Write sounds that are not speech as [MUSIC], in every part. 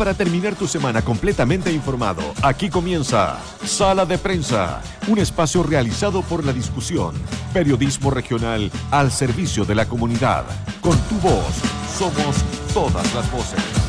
para terminar tu semana completamente informado, aquí comienza Sala de Prensa, un espacio realizado por la discusión, periodismo regional al servicio de la comunidad. Con tu voz, somos todas las voces.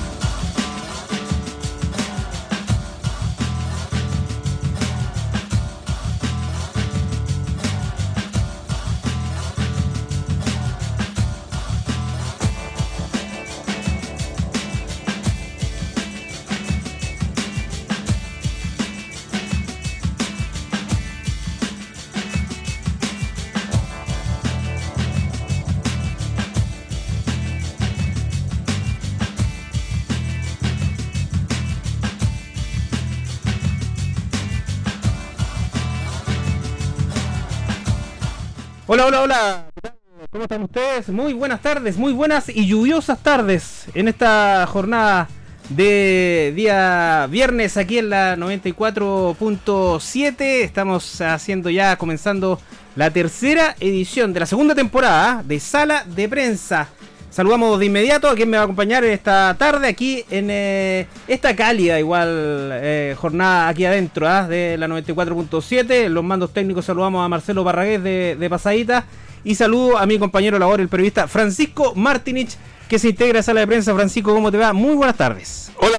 Ustedes? Muy buenas tardes, muy buenas y lluviosas tardes en esta jornada de día viernes aquí en la 94.7. Estamos haciendo ya, comenzando la tercera edición de la segunda temporada de Sala de Prensa. Saludamos de inmediato a quien me va a acompañar esta tarde aquí en eh, esta cálida igual eh, jornada aquí adentro ¿ah? de la 94.7. Los mandos técnicos saludamos a Marcelo Barragués de, de Pasadita y saludo a mi compañero labor, el periodista Francisco Martinich, que se integra a Sala de Prensa. Francisco, ¿cómo te va? Muy buenas tardes. Hola.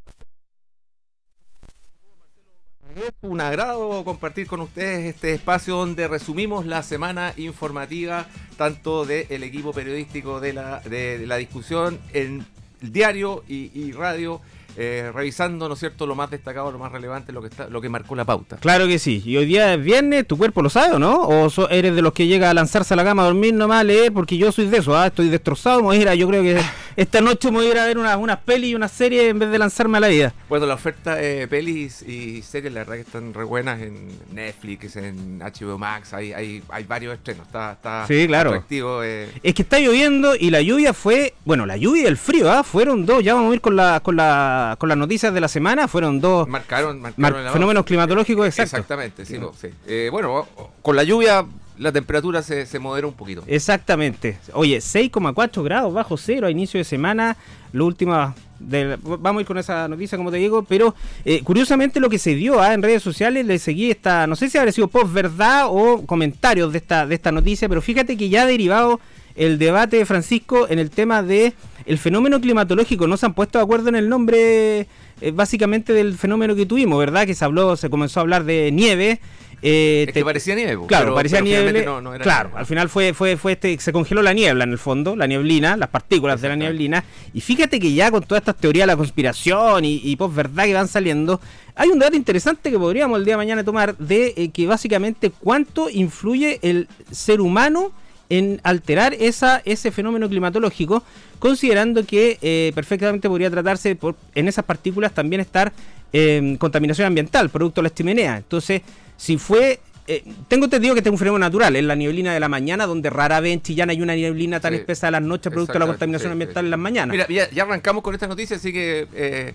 Es un agrado compartir con ustedes este espacio donde resumimos la semana informativa tanto del equipo periodístico de la, de, de la discusión en el diario y, y radio eh, revisando, ¿no es cierto?, lo más destacado, lo más relevante, lo que está, lo que marcó la pauta. Claro que sí. Y hoy día es viernes, tu cuerpo lo sabe, ¿o no? ¿O so- eres de los que llega a lanzarse a la cama a dormir nomás leer? Porque yo soy de eso, ¿ah? Estoy destrozado. me voy a ir a- yo creo que [LAUGHS] esta noche me voy a ir a ver unas una peli y una serie en vez de lanzarme a la vida. Bueno, la oferta de pelis y series, la verdad que están re buenas en Netflix, en HBO Max, hay, hay, hay varios estrenos, está, está Sí, claro. atractivo. eh. Es que está lloviendo y la lluvia fue, bueno, la lluvia y el frío, ¿ah? Fueron dos, ya vamos a ir con, la, con, la, con las noticias de la semana, fueron dos Marcaron, mar- fenómenos climatológicos exactos. Exactamente, sí, no, sí. Eh, bueno, con la lluvia la temperatura se, se modera un poquito. Exactamente. Oye, 6,4 grados bajo cero a inicio de semana. Lo último. del- vamos a ir con esa noticia, como te digo. Pero eh, curiosamente, lo que se dio ah, en redes sociales, le seguí esta. No sé si habrá sido post verdad o comentarios de esta, de esta noticia. Pero fíjate que ya ha derivado el debate de Francisco en el tema de el fenómeno climatológico. No se han puesto de acuerdo en el nombre. eh, básicamente del fenómeno que tuvimos, ¿verdad? Que se habló, se comenzó a hablar de nieve. eh, es te- que parecía nieve, po, Claro, pero- parecía pero nieve. no- no era claro, nieve. al final fue, fue, fue este, se congeló la niebla en el fondo, la nieblina, las partículas de la nieblina. Y fíjate que ya con todas estas teorías de la conspiración y, y verdad que van saliendo, hay un debate interesante que podríamos el día de mañana tomar de eh, que básicamente cuánto influye el ser humano en alterar esa, ese fenómeno climatológico, considerando que eh, perfectamente podría tratarse por, en esas partículas también estar eh, contaminación ambiental, producto de la chimenea. Entonces, si fue... eh, tengo entendido que este es un fenómeno natural, es la nieblina de la mañana, donde rara vez en Chillán hay una nieblina tan Sí, espesa de las noches, producto de la contaminación sí, ambiental sí. en las mañanas. Mira, ya, ya arrancamos con esta noticia, así que eh,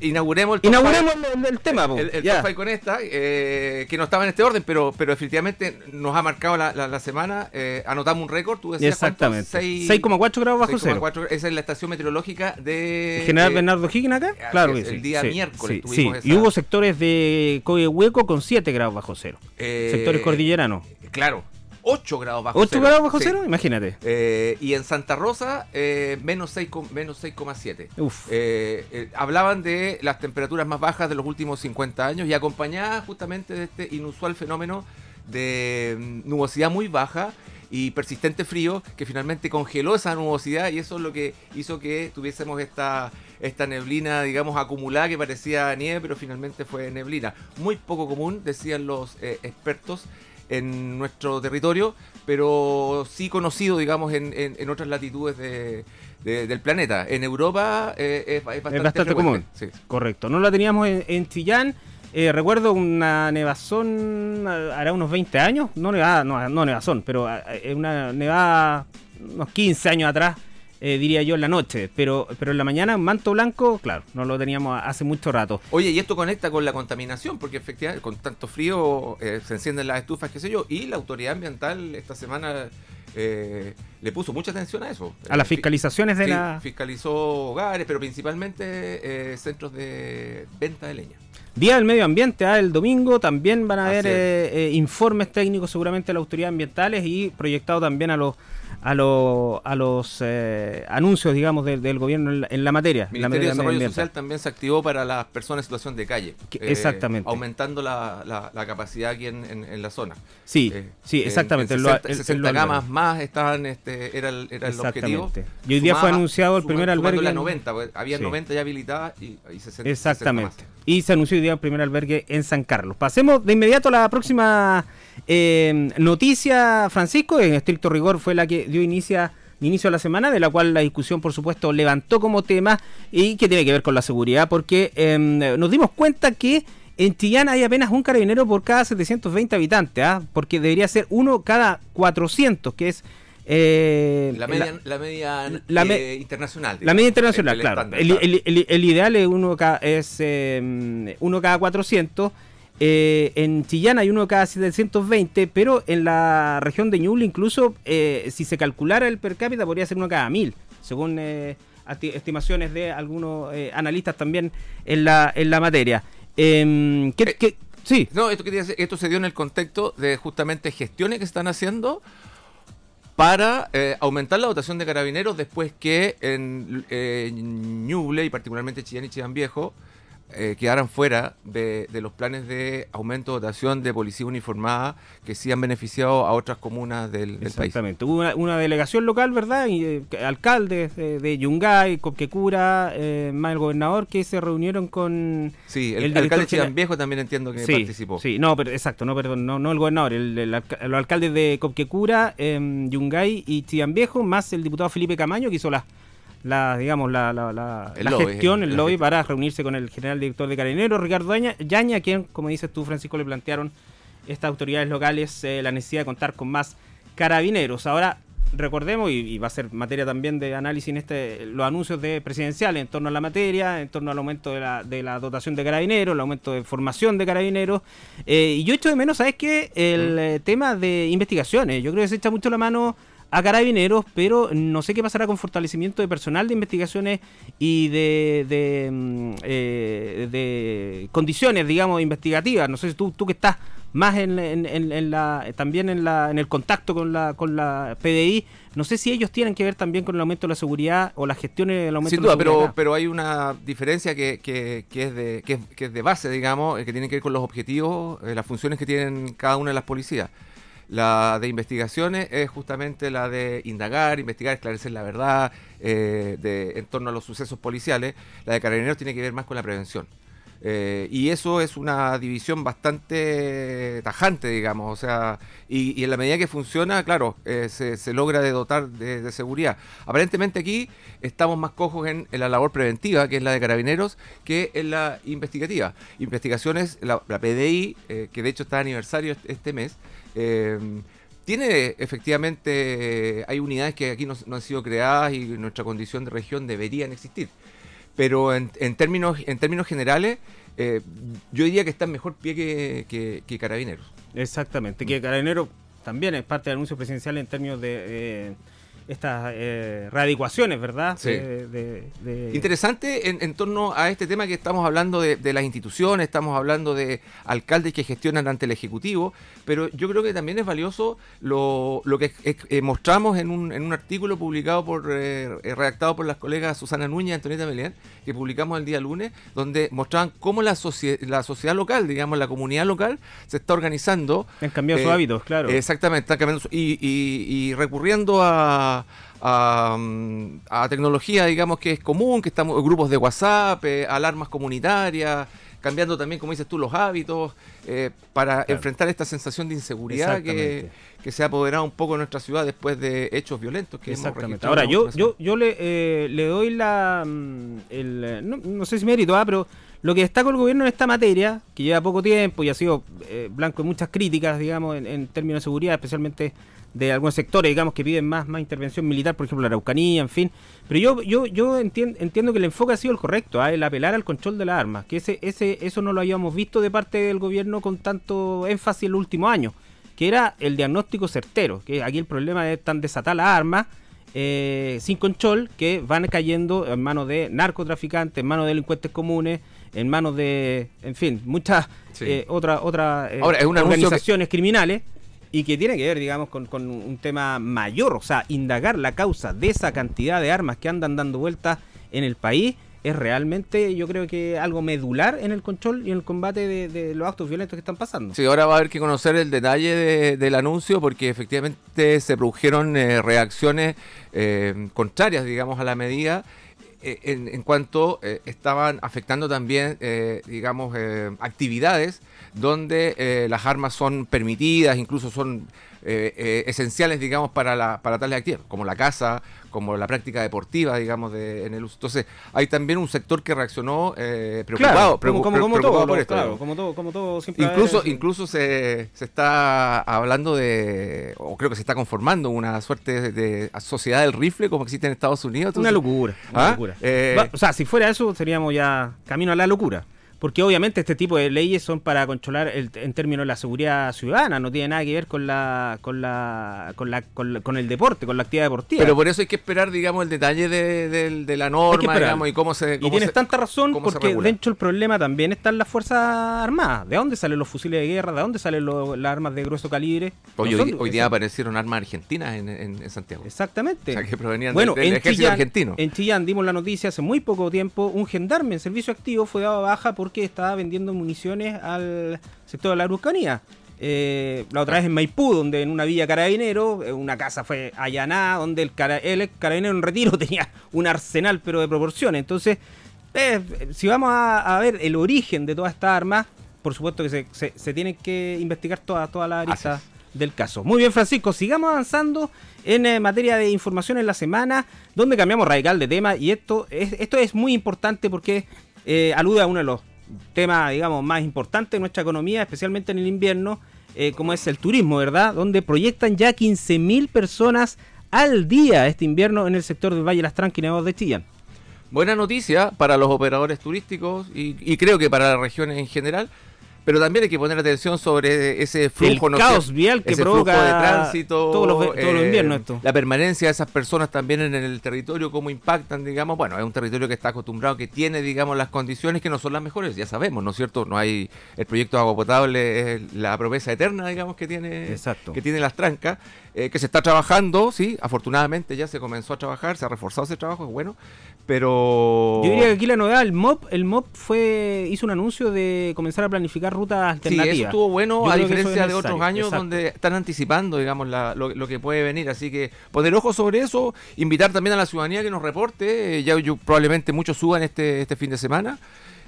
inauguremos el top Inauguremos five. el, el tema, po. el, el top five con esta, eh, que no estaba en este orden, pero, pero definitivamente nos ha marcado la, la- la semana. eh, anotamos un récord, tú decías? Exactamente. Seis- 6,4 grados bajo cero. 6,4, Esa es la estación meteorológica de... General Bernardo Higgins acá? Claro que sí. el día miércoles sí, tuvimos esa- Y hubo sectores de Coyehueco con 7 grados bajo cero. eh, sectores cordilleranos. Claro, 8 grados bajo 8 cero. grados bajo sí. cero, imagínate. Eh, y en Santa Rosa, eh, menos 6 con- menos 6,7. Uf. Eh, eh, hablaban de las temperaturas más bajas de los últimos 50 años y acompañadas justamente de este inusual fenómeno de mm, nubosidad muy baja y persistente frío que finalmente congeló esa nubosidad y eso es lo que hizo que tuviésemos esta, esta neblina, digamos, acumulada que parecía nieve, pero finalmente fue neblina. Muy poco común, decían los eh, expertos en nuestro territorio, pero sí conocido, digamos, en, en- en otras latitudes de- de- del planeta. En Europa eh, es, es bastante, es bastante frecuente, común. sí. Correcto. No la teníamos en, en Chillán. Eh, recuerdo una nevazón hará unos 20 años. No nevada, no, no nevazón, pero una nevada unos 15 años atrás, eh, diría yo, en la noche. Pero, pero en la mañana, manto blanco, claro, no lo teníamos hace mucho rato. Oye, y esto conecta con la contaminación, porque efectivamente con tanto frío eh, se encienden las estufas, qué sé yo, y la autoridad ambiental esta semana eh, le puso mucha atención a eso. A las fi- fiscalizaciones de sí, la... Fiscalizó hogares, pero principalmente centros de venta de leña. Día del Medio Ambiente, ah, el domingo también van a haber Así eh, eh, informes técnicos seguramente de las autoridades ambientales y proyectado también a los a los a los eh, anuncios digamos del, del gobierno en la, en la materia. El Ministerio de Desarrollo. Social también se activó para las personas en situación de calle. Que- eh, exactamente. Aumentando la, la- la capacidad aquí en, en- en la zona. Sí, Eh, sí, en- exactamente. En lo- 60, el- el- 60 lo- camas más estaban, este, era el, era el objetivo. Y hoy día fue anunciado el primer albergue las en- 90, pues, había Sí. 90 ya habilitadas y, y 60, Exactamente. 60 más. Y se anunció hoy día el primer albergue en San Carlos. Pasemos de inmediato a la próxima eh, noticia, Francisco. En estricto rigor fue la que dio inicio, inicio a la semana, de la cual la discusión, por supuesto, levantó como tema y que tiene que ver con la seguridad, porque eh, nos dimos cuenta que en Chillán hay apenas un carabinero por cada 720 habitantes, ¿ah? porque debería ser uno cada 400, que es... eh, La media, la, media la eh, internacional. la media internacional, el claro. El, claro. el- el- el ideal es uno cada, es, eh, uno cada 400. eh, en Chillán hay uno cada 720, pero en la región de Ñuble incluso, si se calculara el per cápita, podría ser uno cada 1000, según eh, estimaciones de algunos analistas también en la, en la materia. Em, ¿qué- qué- sí, No, esto, quería decir- esto se dio en el contexto de justamente gestiones que están haciendo para eh, aumentar la dotación de carabineros después que en eh, Ñuble y particularmente Chillán y Chillán Viejo eh, quedaran fuera de, de los planes de aumento de dotación de policía uniformada que sí han beneficiado a otras comunas del, del país. Exactamente. Hubo una, una delegación local, ¿verdad? Y eh, alcaldes de, de Yungay, Coquecura, eh, más el gobernador, que se reunieron con... Sí, el, alcalde general- Viejo también entiendo que sí, participó. Sí, no, pero exacto, no, perdón, no, no el gobernador, el, el alca- los alcaldes de Coquecura, eh, Yungay y Chillán Viejo, más el diputado Felipe Camaño, que hizo la, la digamos, la, la, la- El la lobby, gestión, el lobby gestión. para reunirse con el general director de Carabineros, Ricardo Yaña, a quien, como dices tú, Francisco, le plantearon estas autoridades locales eh, la necesidad de contar con más carabineros. Ahora, recordemos, y, y va a ser materia también de análisis en este, los anuncios de presidenciales en torno a la materia, en torno al aumento de la, de la dotación de carabineros, el aumento de formación de carabineros. Eh, y yo echo de menos, ¿sabes qué? El eh, tema de investigaciones. Yo creo que se echa mucho la mano a carabineros, pero no sé qué pasará con fortalecimiento de personal de investigaciones y de, de, mm, eh, de condiciones, digamos, investigativas. No sé si tú, tú que estás más en, en- en- en la también en la en el contacto con la con la PDI, no sé si ellos tienen que ver también con el aumento de la seguridad o las gestiones del aumento Sin de la duda, seguridad. pero, pero hay una diferencia que, que- que es de, que, es, que es de base, digamos, eh, que tiene que ver con los objetivos, eh, las funciones que tienen cada una de las policías. La de investigaciones es justamente la de indagar, investigar, esclarecer la verdad eh, de, en torno a los sucesos policiales. La de carabineros tiene que ver más con la prevención. Eh, y eso es una división bastante tajante, digamos. O sea, y, y en la medida que funciona, claro, eh, se, se logra de dotar de, seguridad. Aparentemente aquí estamos más cojos en, la labor preventiva, que es la de carabineros, que en la investigativa. Investigaciones, la, PDI, eh, que de hecho está de aniversario este, mes, tiene efectivamente, hay unidades que aquí no, han sido creadas y nuestra condición de región deberían existir pero en, en términos en términos generales eh, yo diría que está en mejor pie que, que- que carabineros. Exactamente, que Carabinero también es parte del anuncio presidencial en términos de eh, estas eh, readecuaciones, ¿verdad? Sí. De- de- de- interesante en, en torno a este tema que estamos hablando de, de las instituciones estamos hablando de alcaldes que gestionan ante el ejecutivo pero yo creo que también es valioso lo, lo que eh, mostramos en un, en un artículo publicado por eh, eh, redactado por las colegas Susana Núñez y Antonieta Melián que publicamos el día lunes donde mostraban cómo la, socie- la sociedad local digamos la comunidad local se está organizando Han cambiado sus hábitos, claro. Exactamente, está cambiando su- y, y- y recurriendo a, a, mm, a tecnología, digamos, que es común, que estamos grupos de WhatsApp, eh, alarmas comunitarias, cambiando también, como dices tú, los hábitos, eh, para enfrentar esta sensación de inseguridad que, que se ha apoderado un poco de nuestra ciudad después de hechos violentos que hemos registrado Ahora, en yo, yo, yo le, eh, le doy la. mm, el, no, no sé si mérito, ah, pero lo que destaca el gobierno en esta materia, que lleva poco tiempo y ha sido eh, blanco de muchas críticas, digamos, en, en términos de seguridad, especialmente de algunos sectores, digamos, que piden más, más intervención militar, por ejemplo, la Araucanía, en fin. Pero yo, yo, yo entien- entiendo que el enfoque ha sido el correcto, ah, el apelar al control de las armas, que ese, ese, eso no lo habíamos visto de parte del gobierno con tanto énfasis en los últimos años. que era el diagnóstico certero, que aquí el problema es tan desatar las armas eh, sin control que van cayendo en manos de narcotraficantes, en manos de delincuentes comunes, en manos de, en fin, muchas eh, otras otra, eh, organizaciones criminales y que tiene que ver, digamos, con, con, un tema mayor, o sea, indagar la causa de esa cantidad de armas que andan dando vueltas en el país es realmente, yo creo que algo medular en el control y en el combate de, los actos violentos que están pasando. Sí, ahora va a haber que conocer el detalle del anuncio porque efectivamente se produjeron eh, reacciones eh, contrarias, digamos, a la medida. Eh, en, cuanto estaban afectando también, digamos, actividades donde las armas son permitidas, incluso son esenciales, digamos, para, la, para tales actividades, como la casa, como la práctica deportiva, digamos, de, en el uso. Entonces, hay también un sector que reaccionó eh, preocupado, por esto. Claro, como todo, como todo incluso incluso se, se, está hablando de, o creo que se está conformando una suerte de, sociedad del rifle como existe en Estados Unidos. una locura, una ¿Ah? locura. Eh, o sea, si fuera eso, seríamos ya camino a la locura porque obviamente este tipo de leyes son para controlar el, en términos de la seguridad ciudadana, no tiene nada que ver con la con la con la con, el deporte, con la actividad deportiva. Pero por eso hay que esperar, digamos, el detalle de, la norma, digamos, y cómo se Y tienes tanta razón porque dentro del problema también están las fuerzas armadas. ¿De dónde salen los fusiles de guerra? ¿De dónde salen las armas de grueso calibre? hoy, día aparecieron armas argentinas en, Santiago. Exactamente. O sea, que provenían del, ejército argentino. En Chillán dimos la noticia hace muy poco tiempo, un gendarme en servicio activo fue dado baja por que estaba vendiendo municiones al sector de la Araucanía. Eh, la otra vez en Maipú, donde en una villa carabinero, eh, una casa fue allanada, donde el, el carabinero en retiro [LAUGHS] tenía un arsenal, pero de proporciones. Entonces, eh, si vamos a, ver el origen de todas estas armas, por supuesto que se, se, tiene que investigar toda, toda la arista del caso. Muy bien, Francisco, sigamos avanzando en materia de información en la semana, donde cambiamos radical de tema, y esto es, esto es muy importante porque alude a uno de los tema, digamos, más importante de nuestra economía, especialmente en el invierno, eh, como es el turismo, ¿verdad? Donde proyectan ya 15.000 personas al día este invierno en el sector del Valle Las Tranquilas de Chillán. Buena noticia para los operadores turísticos y, y creo que para las regiones en general, pero también hay que poner atención sobre ese flujo, el caos vial que provoca de tránsito, todos los, eh, inviernos esto. La permanencia de esas personas también en el territorio, cómo impactan, digamos, bueno, es un territorio que está acostumbrado, que tiene, digamos, las condiciones que no son las mejores, ya sabemos, ¿no es cierto? No hay, el proyecto de agua potable es la promesa eterna, digamos, que tiene, Exacto. que tiene las trancas, eh, que se está trabajando, sí, afortunadamente ya se comenzó a trabajar, se ha reforzado ese trabajo, es bueno, pero... Yo diría que aquí la novedad, el MOP, el MOP fue, hizo un anuncio de comenzar a planificar rutas alternativas. Sí, eso estuvo bueno, a diferencia de otros años donde están anticipando, digamos, lo, que puede venir. Así que poner ojo sobre eso, invitar también a la ciudadanía que nos reporte. Eh, ya yo, probablemente muchos suban este, este fin de semana.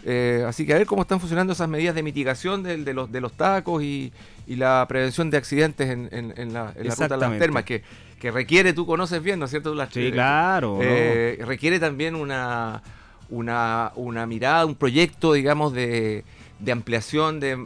Eh, así que a ver cómo están funcionando esas medidas de mitigación de, de los, de los tacos y, y, la prevención de accidentes en, en, la, en la ruta de las termas, que que requiere, tú conoces bien, ¿no es cierto? sí, claro. Eh, requiere también una, una, una, mirada, un proyecto, digamos, de, de ampliación de,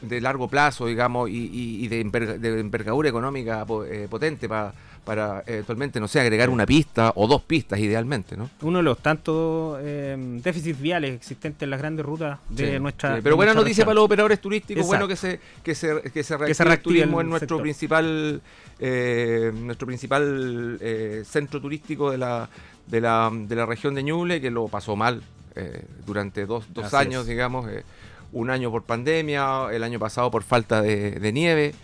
de, largo plazo, digamos, y, y de, envergadura económica eh, potente para para eventualmente, no sé, agregar una pista o dos pistas idealmente, ¿no? Uno de los tantos eh, déficits viales existentes en las grandes rutas de nuestra... pero buena noticia para los operadores turísticos, bueno que se, que se, que se el turismo en nuestro principal, eh, nuestro principal centro turístico de la, de, la, de la región de Ñuble, que lo pasó mal durante dos, dos años, digamos, un año por pandemia, el año pasado por falta de, nieve.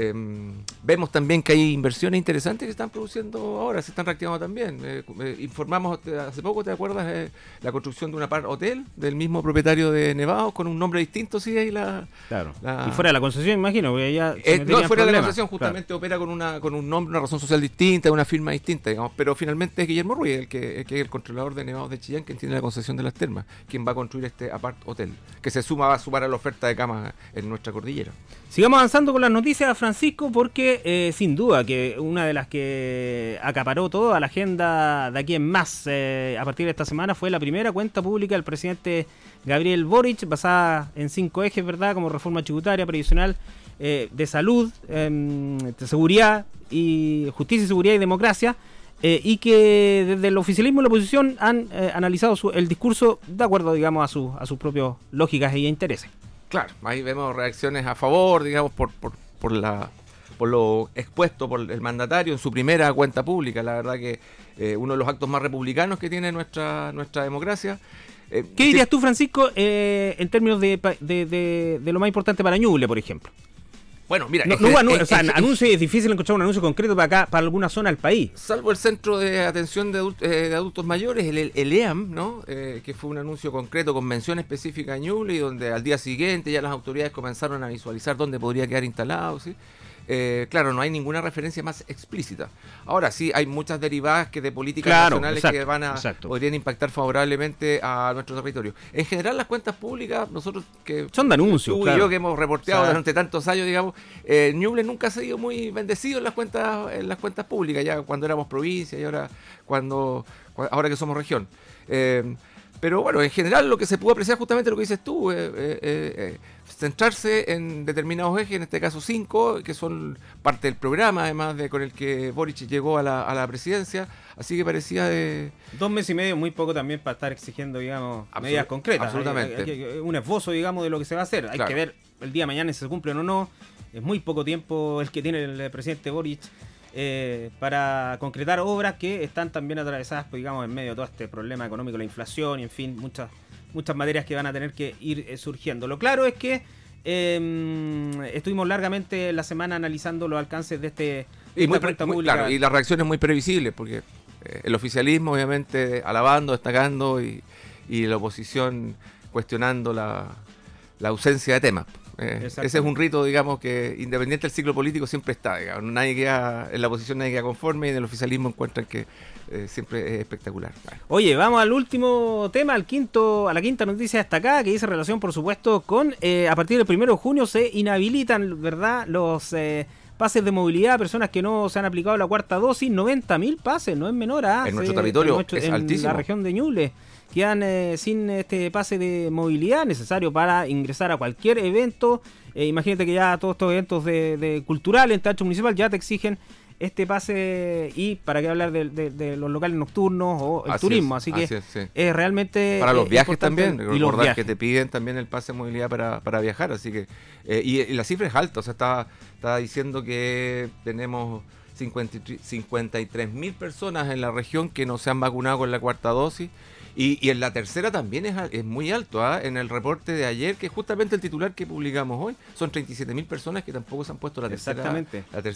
Em, vemos también que hay inversiones interesantes que están produciendo ahora, se están reactivando también. Eh, eh, informamos hace poco, ¿te acuerdas? Eh, la construcción de una par hotel del mismo propietario de Nevados con un nombre distinto, sí, ahí la. Claro. y fuera de la concesión, imagino, porque ella. no, fuera de la concesión, justamente opera con una con un nombre, una razón social distinta, una firma distinta, digamos. Pero finalmente es Guillermo Ruiz, el que, es el controlador de Nevados de Chillán, quien tiene la concesión de las termas, quien va a construir este apart hotel, que se suma, va a sumar a la oferta de camas en nuestra cordillera. Sigamos avanzando con las noticias, Francisco, porque eh, sin duda que una de las que acaparó toda la agenda de aquí en más eh, a partir de esta semana fue la primera cuenta pública del presidente Gabriel Boric, basada en cinco ejes, ¿verdad? Como reforma tributaria, previsional, eh, de salud, em, de seguridad y justicia, seguridad y democracia. y que desde el oficialismo y la oposición han analizado el discurso de acuerdo, digamos, a, a sus propias lógicas e intereses. Claro, ahí vemos reacciones a favor, digamos, por, por, por la por lo expuesto por el mandatario en su primera cuenta pública. La verdad que eh, uno de los actos más republicanos que tiene nuestra, nuestra democracia. Eh, ¿Qué dirías tú, Francisco, eh, en términos de, de, de, lo más importante para Ñuble, por ejemplo? Bueno, mira, no, es, o sea, anuncio es difícil encontrar un anuncio concreto para acá, para alguna zona del país. Salvo el Centro de Atención de, eh, Adultos Mayores, el, el EAM, ¿no? Eh, que fue un anuncio concreto con mención específica a Ñuble y donde al día siguiente ya las autoridades comenzaron a visualizar dónde podría quedar instalado, ¿sí? Eh, claro, no hay ninguna referencia más explícita. Ahora sí, hay muchas derivadas que de políticas nacionales que van a podrían impactar favorablemente a nuestro territorio. En general, las cuentas públicas, nosotros que son de anuncios, tú y yo que hemos reporteado durante tantos años, digamos, eh, Ñuble nunca ha sido muy bendecido en las cuentas, en las cuentas públicas, ya cuando éramos provincia y ahora cuando ahora que somos región. Eh, pero bueno, en general lo que se pudo apreciar justamente lo que dices tú, eh, eh, centrarse en determinados ejes, en este caso cinco, que son parte del programa además de con el que Boric llegó a la, a la presidencia, así que parecía de... Dos meses y medio, muy poco también para estar exigiendo, digamos, medidas concretas. Absolutamente. un esbozo, digamos, de lo que se va a hacer. Hay que ver el día de mañana si se cumplen o no. Es muy poco tiempo el que tiene el presidente Boric eh, para concretar obras que están también atravesadas, pues, digamos, en medio de todo este problema económico, la inflación y, en fin, muchas, muchas materias que van a tener que ir eh, surgiendo. Lo claro es que em, estuvimos largamente la semana analizando los alcances de este y, muy, claro, y las reacciones muy previsibles, porque eh, el oficialismo, obviamente, alabando, destacando y, y la oposición cuestionando la, la ausencia de temas. Eh, ese es un rito, digamos, que independiente del ciclo político siempre está. Digamos. Nadie queda, en la oposición nadie queda conforme y en el oficialismo encuentran que eh, siempre es espectacular. Oye, vamos al último tema, al quinto, a la quinta noticia destacada que dice relación, por supuesto, con eh, a partir del primero de junio se inhabilitan, ¿verdad? Los pases de movilidad a personas que no se han aplicado la cuarta dosis, 90 mil pases, no es menor. ¿ah? En nuestro territorio es altísimo. En la región de Ñuble quedan eh, sin este pase de movilidad necesario para ingresar a cualquier evento. Eh, imagínate que ya todos estos eventos de, de cultural en Tacho Municipal ya te exigen este pase y para qué hablar de, los locales nocturnos o el turismo. así que es, realmente. Para los viajes también, y recordar que te piden también el pase de movilidad para, para viajar. Así que. Eh, y, la cifra es alta, o sea, estaba, estaba diciendo que tenemos 53 mil personas en la región que no se han vacunado con la cuarta dosis. Y, en la tercera también es, es muy alto. ¿ah? En el reporte de ayer, que justamente el titular que publicamos hoy, son 37 mil personas que tampoco se han puesto la tercera,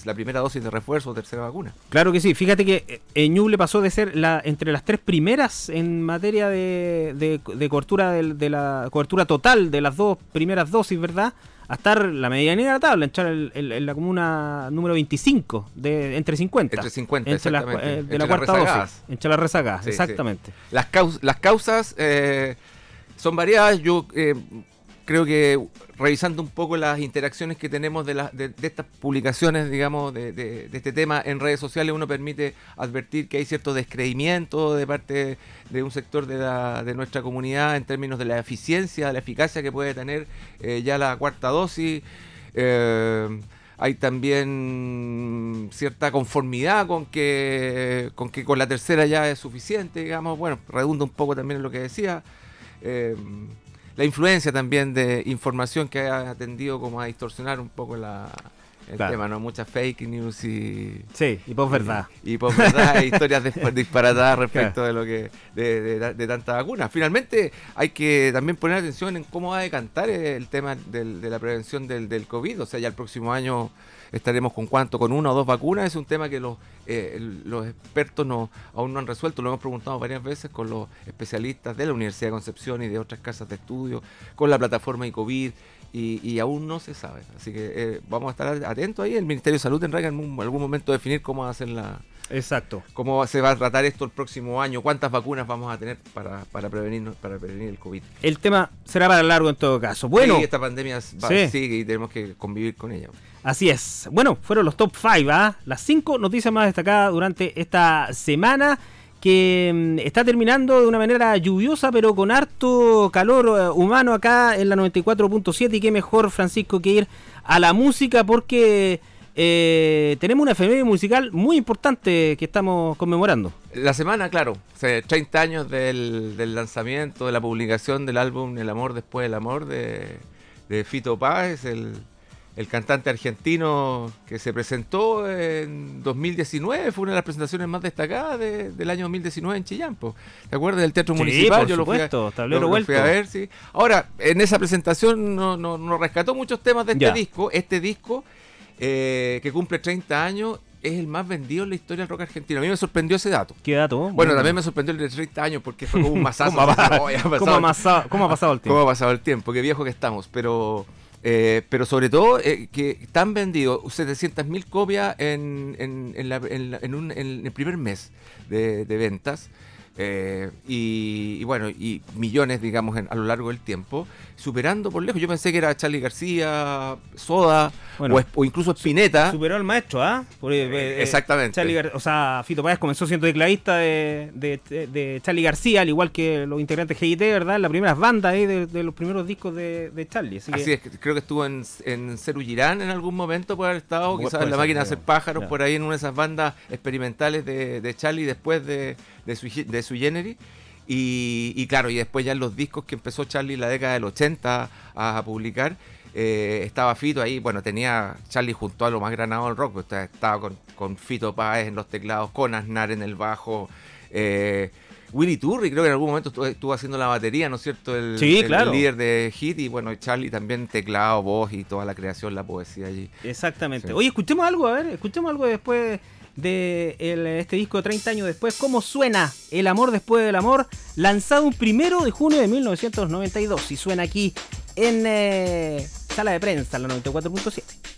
la, primera dosis de refuerzo o tercera vacuna. Claro que sí. Fíjate que eh, Ñuble pasó de ser la entre las tres primeras en materia de, de, cobertura de la cobertura total de las dos primeras dosis, ¿verdad? A estar la medianía de la tabla, echar en la comuna número 25, de, entre 50. Entre 50, entre la, eh, de la cuarta dosis. Entre las rezagadas, exactamente. Las, las causas eh, son variadas. Yo eh, creo que revisando un poco las interacciones que tenemos de, de, estas publicaciones, digamos, de, este tema en redes sociales, uno permite advertir que hay cierto descreimiento de parte de un sector de, la, nuestra comunidad en términos de la eficiencia, de la eficacia que puede tener eh, ya la cuarta dosis. Eh, hay también cierta conformidad con que, con que con la tercera ya es suficiente, digamos. Bueno, redunda un poco también en lo que decía. Eh, la influencia también de información que ha tendido como a distorsionar un poco la, el tema, ¿no? Muchas fake news y... Sí, y posverdad. Y, y posverdad, [LAUGHS] historias disparatadas respecto de lo que... De, de, de, tanta vacuna. Finalmente hay que también poner atención en cómo va a decantar el tema del, de la prevención del, del COVID. O sea, ya el próximo año estaremos con cuánto, con una o dos vacunas. Es un tema que los, eh, los expertos no, aún no han resuelto. Lo hemos preguntado varias veces con los especialistas de la Universidad de Concepción y de otras casas de estudio, con la plataforma y COVID. Y, aún no se sabe. Así que eh, vamos a estar atentos ahí. El Ministerio de Salud tendrá que en algún, momento definir cómo hacen la, Exacto. ¿Cómo se va a tratar esto el próximo año? ¿Cuántas vacunas vamos a tener para, para, prevenir, para prevenir el COVID? El tema será para largo en todo caso. Bueno, esta pandemia sigue y tenemos que convivir con ella. Así es. Bueno, fueron los top 5, ¿ah? Las 5 noticias más destacadas durante esta semana que mm, está terminando de una manera lluviosa, pero con harto calor eh, humano acá en la 94.7. Y qué mejor, Francisco, que ir a la música porque eh, tenemos una efeméride musical muy importante que estamos conmemorando. La semana, claro, 30 años del, del lanzamiento, de la publicación del álbum El amor después del amor de, de Fito Páez, el el cantante argentino que se presentó en 2019, fue una de las presentaciones más destacadas del año 2019 en Chillán. ¿Te acuerdas del Teatro Municipal? Por Yo supuesto, lo tablero lo, fui a ver, sí. Ahora, en esa presentación no, no, rescató muchos temas de este disco. Este disco, eh, que cumple 30 años, es el más vendido en la historia del rock argentino. A mí me sorprendió ese dato. ¿Qué dato? Bueno, también me sorprendió el de 30 años porque fue como un [LAUGHS] masazo. ¿Cómo, ha [LAUGHS] pasado, ¿Cómo, ha pasado, el tiempo? ¿Cómo ha pasado el tiempo? Qué viejo que estamos. Pero, eh, pero sobre todo eh, que están vendidos 700.000 copias en, en, en, el primer mes de ventas. Eh, y, bueno, y millones, digamos, a lo largo del tiempo, superando por lejos. Yo pensé que era Charlie García, Soda o, incluso Spinetta. Superó al maestro, ¿ah? Eh, eh, exactamente. o sea, Fito Páez comenzó siendo tecladista de, de, Charlie García, al igual que los integrantes GIT, ¿verdad? Las primeras bandas ahí de, los primeros discos de, Charlie. Así, es, creo que estuvo en, en Ceru Girán en algún momento por haber estado, quizás en la máquina de hacer pájaros, por ahí en una de esas bandas experimentales de, Charlie después de, de su, de su Genery. Y, claro, y después ya en los discos que empezó Charlie en la década del 80 a, publicar, eh, estaba Fito ahí, bueno, tenía Charlie junto a lo más granado del rock, pues, estaba con, Fito Páez en los teclados, con Aznar en el bajo, eh, Willy Turri creo que en algún momento estuvo, haciendo la batería, ¿no es cierto? El, líder de Hit y bueno, Charlie también teclado, voz y toda la creación, la poesía allí. Exactamente. Oye, escuchemos algo, a ver, escuchemos algo después de este disco 30 años después, cómo suena El amor después del amor, lanzado un primero de junio de 1992 y suena aquí en eh, sala de prensa, la 94.7.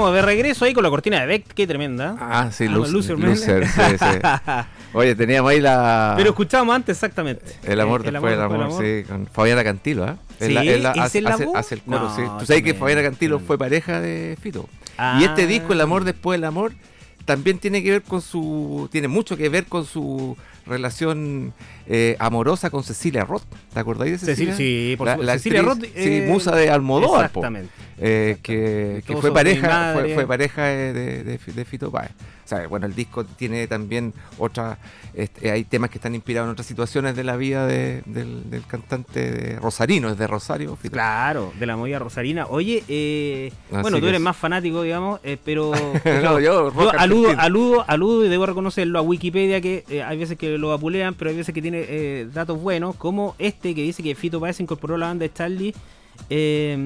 Estamos de regreso ahí con la cortina de Beck, qué tremenda. Ah, sí, Ah, Loser, Loser. Loser, sí, sí. [LAUGHS] Oye, teníamos ahí la... Pero escuchábamos antes exactamente. El amor Eh, después del amor, sí, con Fabiana Cantilo, ¿ah? Sí, Él la- él la ¿es hace, la hace- hace el coro, No, sí. Tú sabes que Fabiana Cantilo fue pareja de Fito. Ah. Y este disco, El amor después del amor, también tiene que ver con su. Tiene mucho que ver con su relación eh, amorosa con Cecilia Roth. ¿Te acordáis de Cecilia? Cecilia, sí, por La- supuesto. la Cecilia actriz, Roth, sí, eh, musa de Almodóvar. Exactamente. Eh, que, fue pareja fue, fue pareja eh, de, de, de Fito Páez. O sea, bueno, el disco tiene también otras este, hay temas que están inspirados en otras situaciones de la vida de- del, del cantante de Rosarino, es de Rosario. Fito. Claro, de la movida rosarina. Oye, eh, bueno, tú eres es. más fanático, digamos, eh, pero, [LAUGHS] No, yo, aludo, aludo, aludo y debo reconocerlo a Wikipedia que eh, hay veces que lo apulean, pero hay veces que tiene eh, datos buenos, como este que dice que Fito Páez incorporó a la banda de Charlie eh,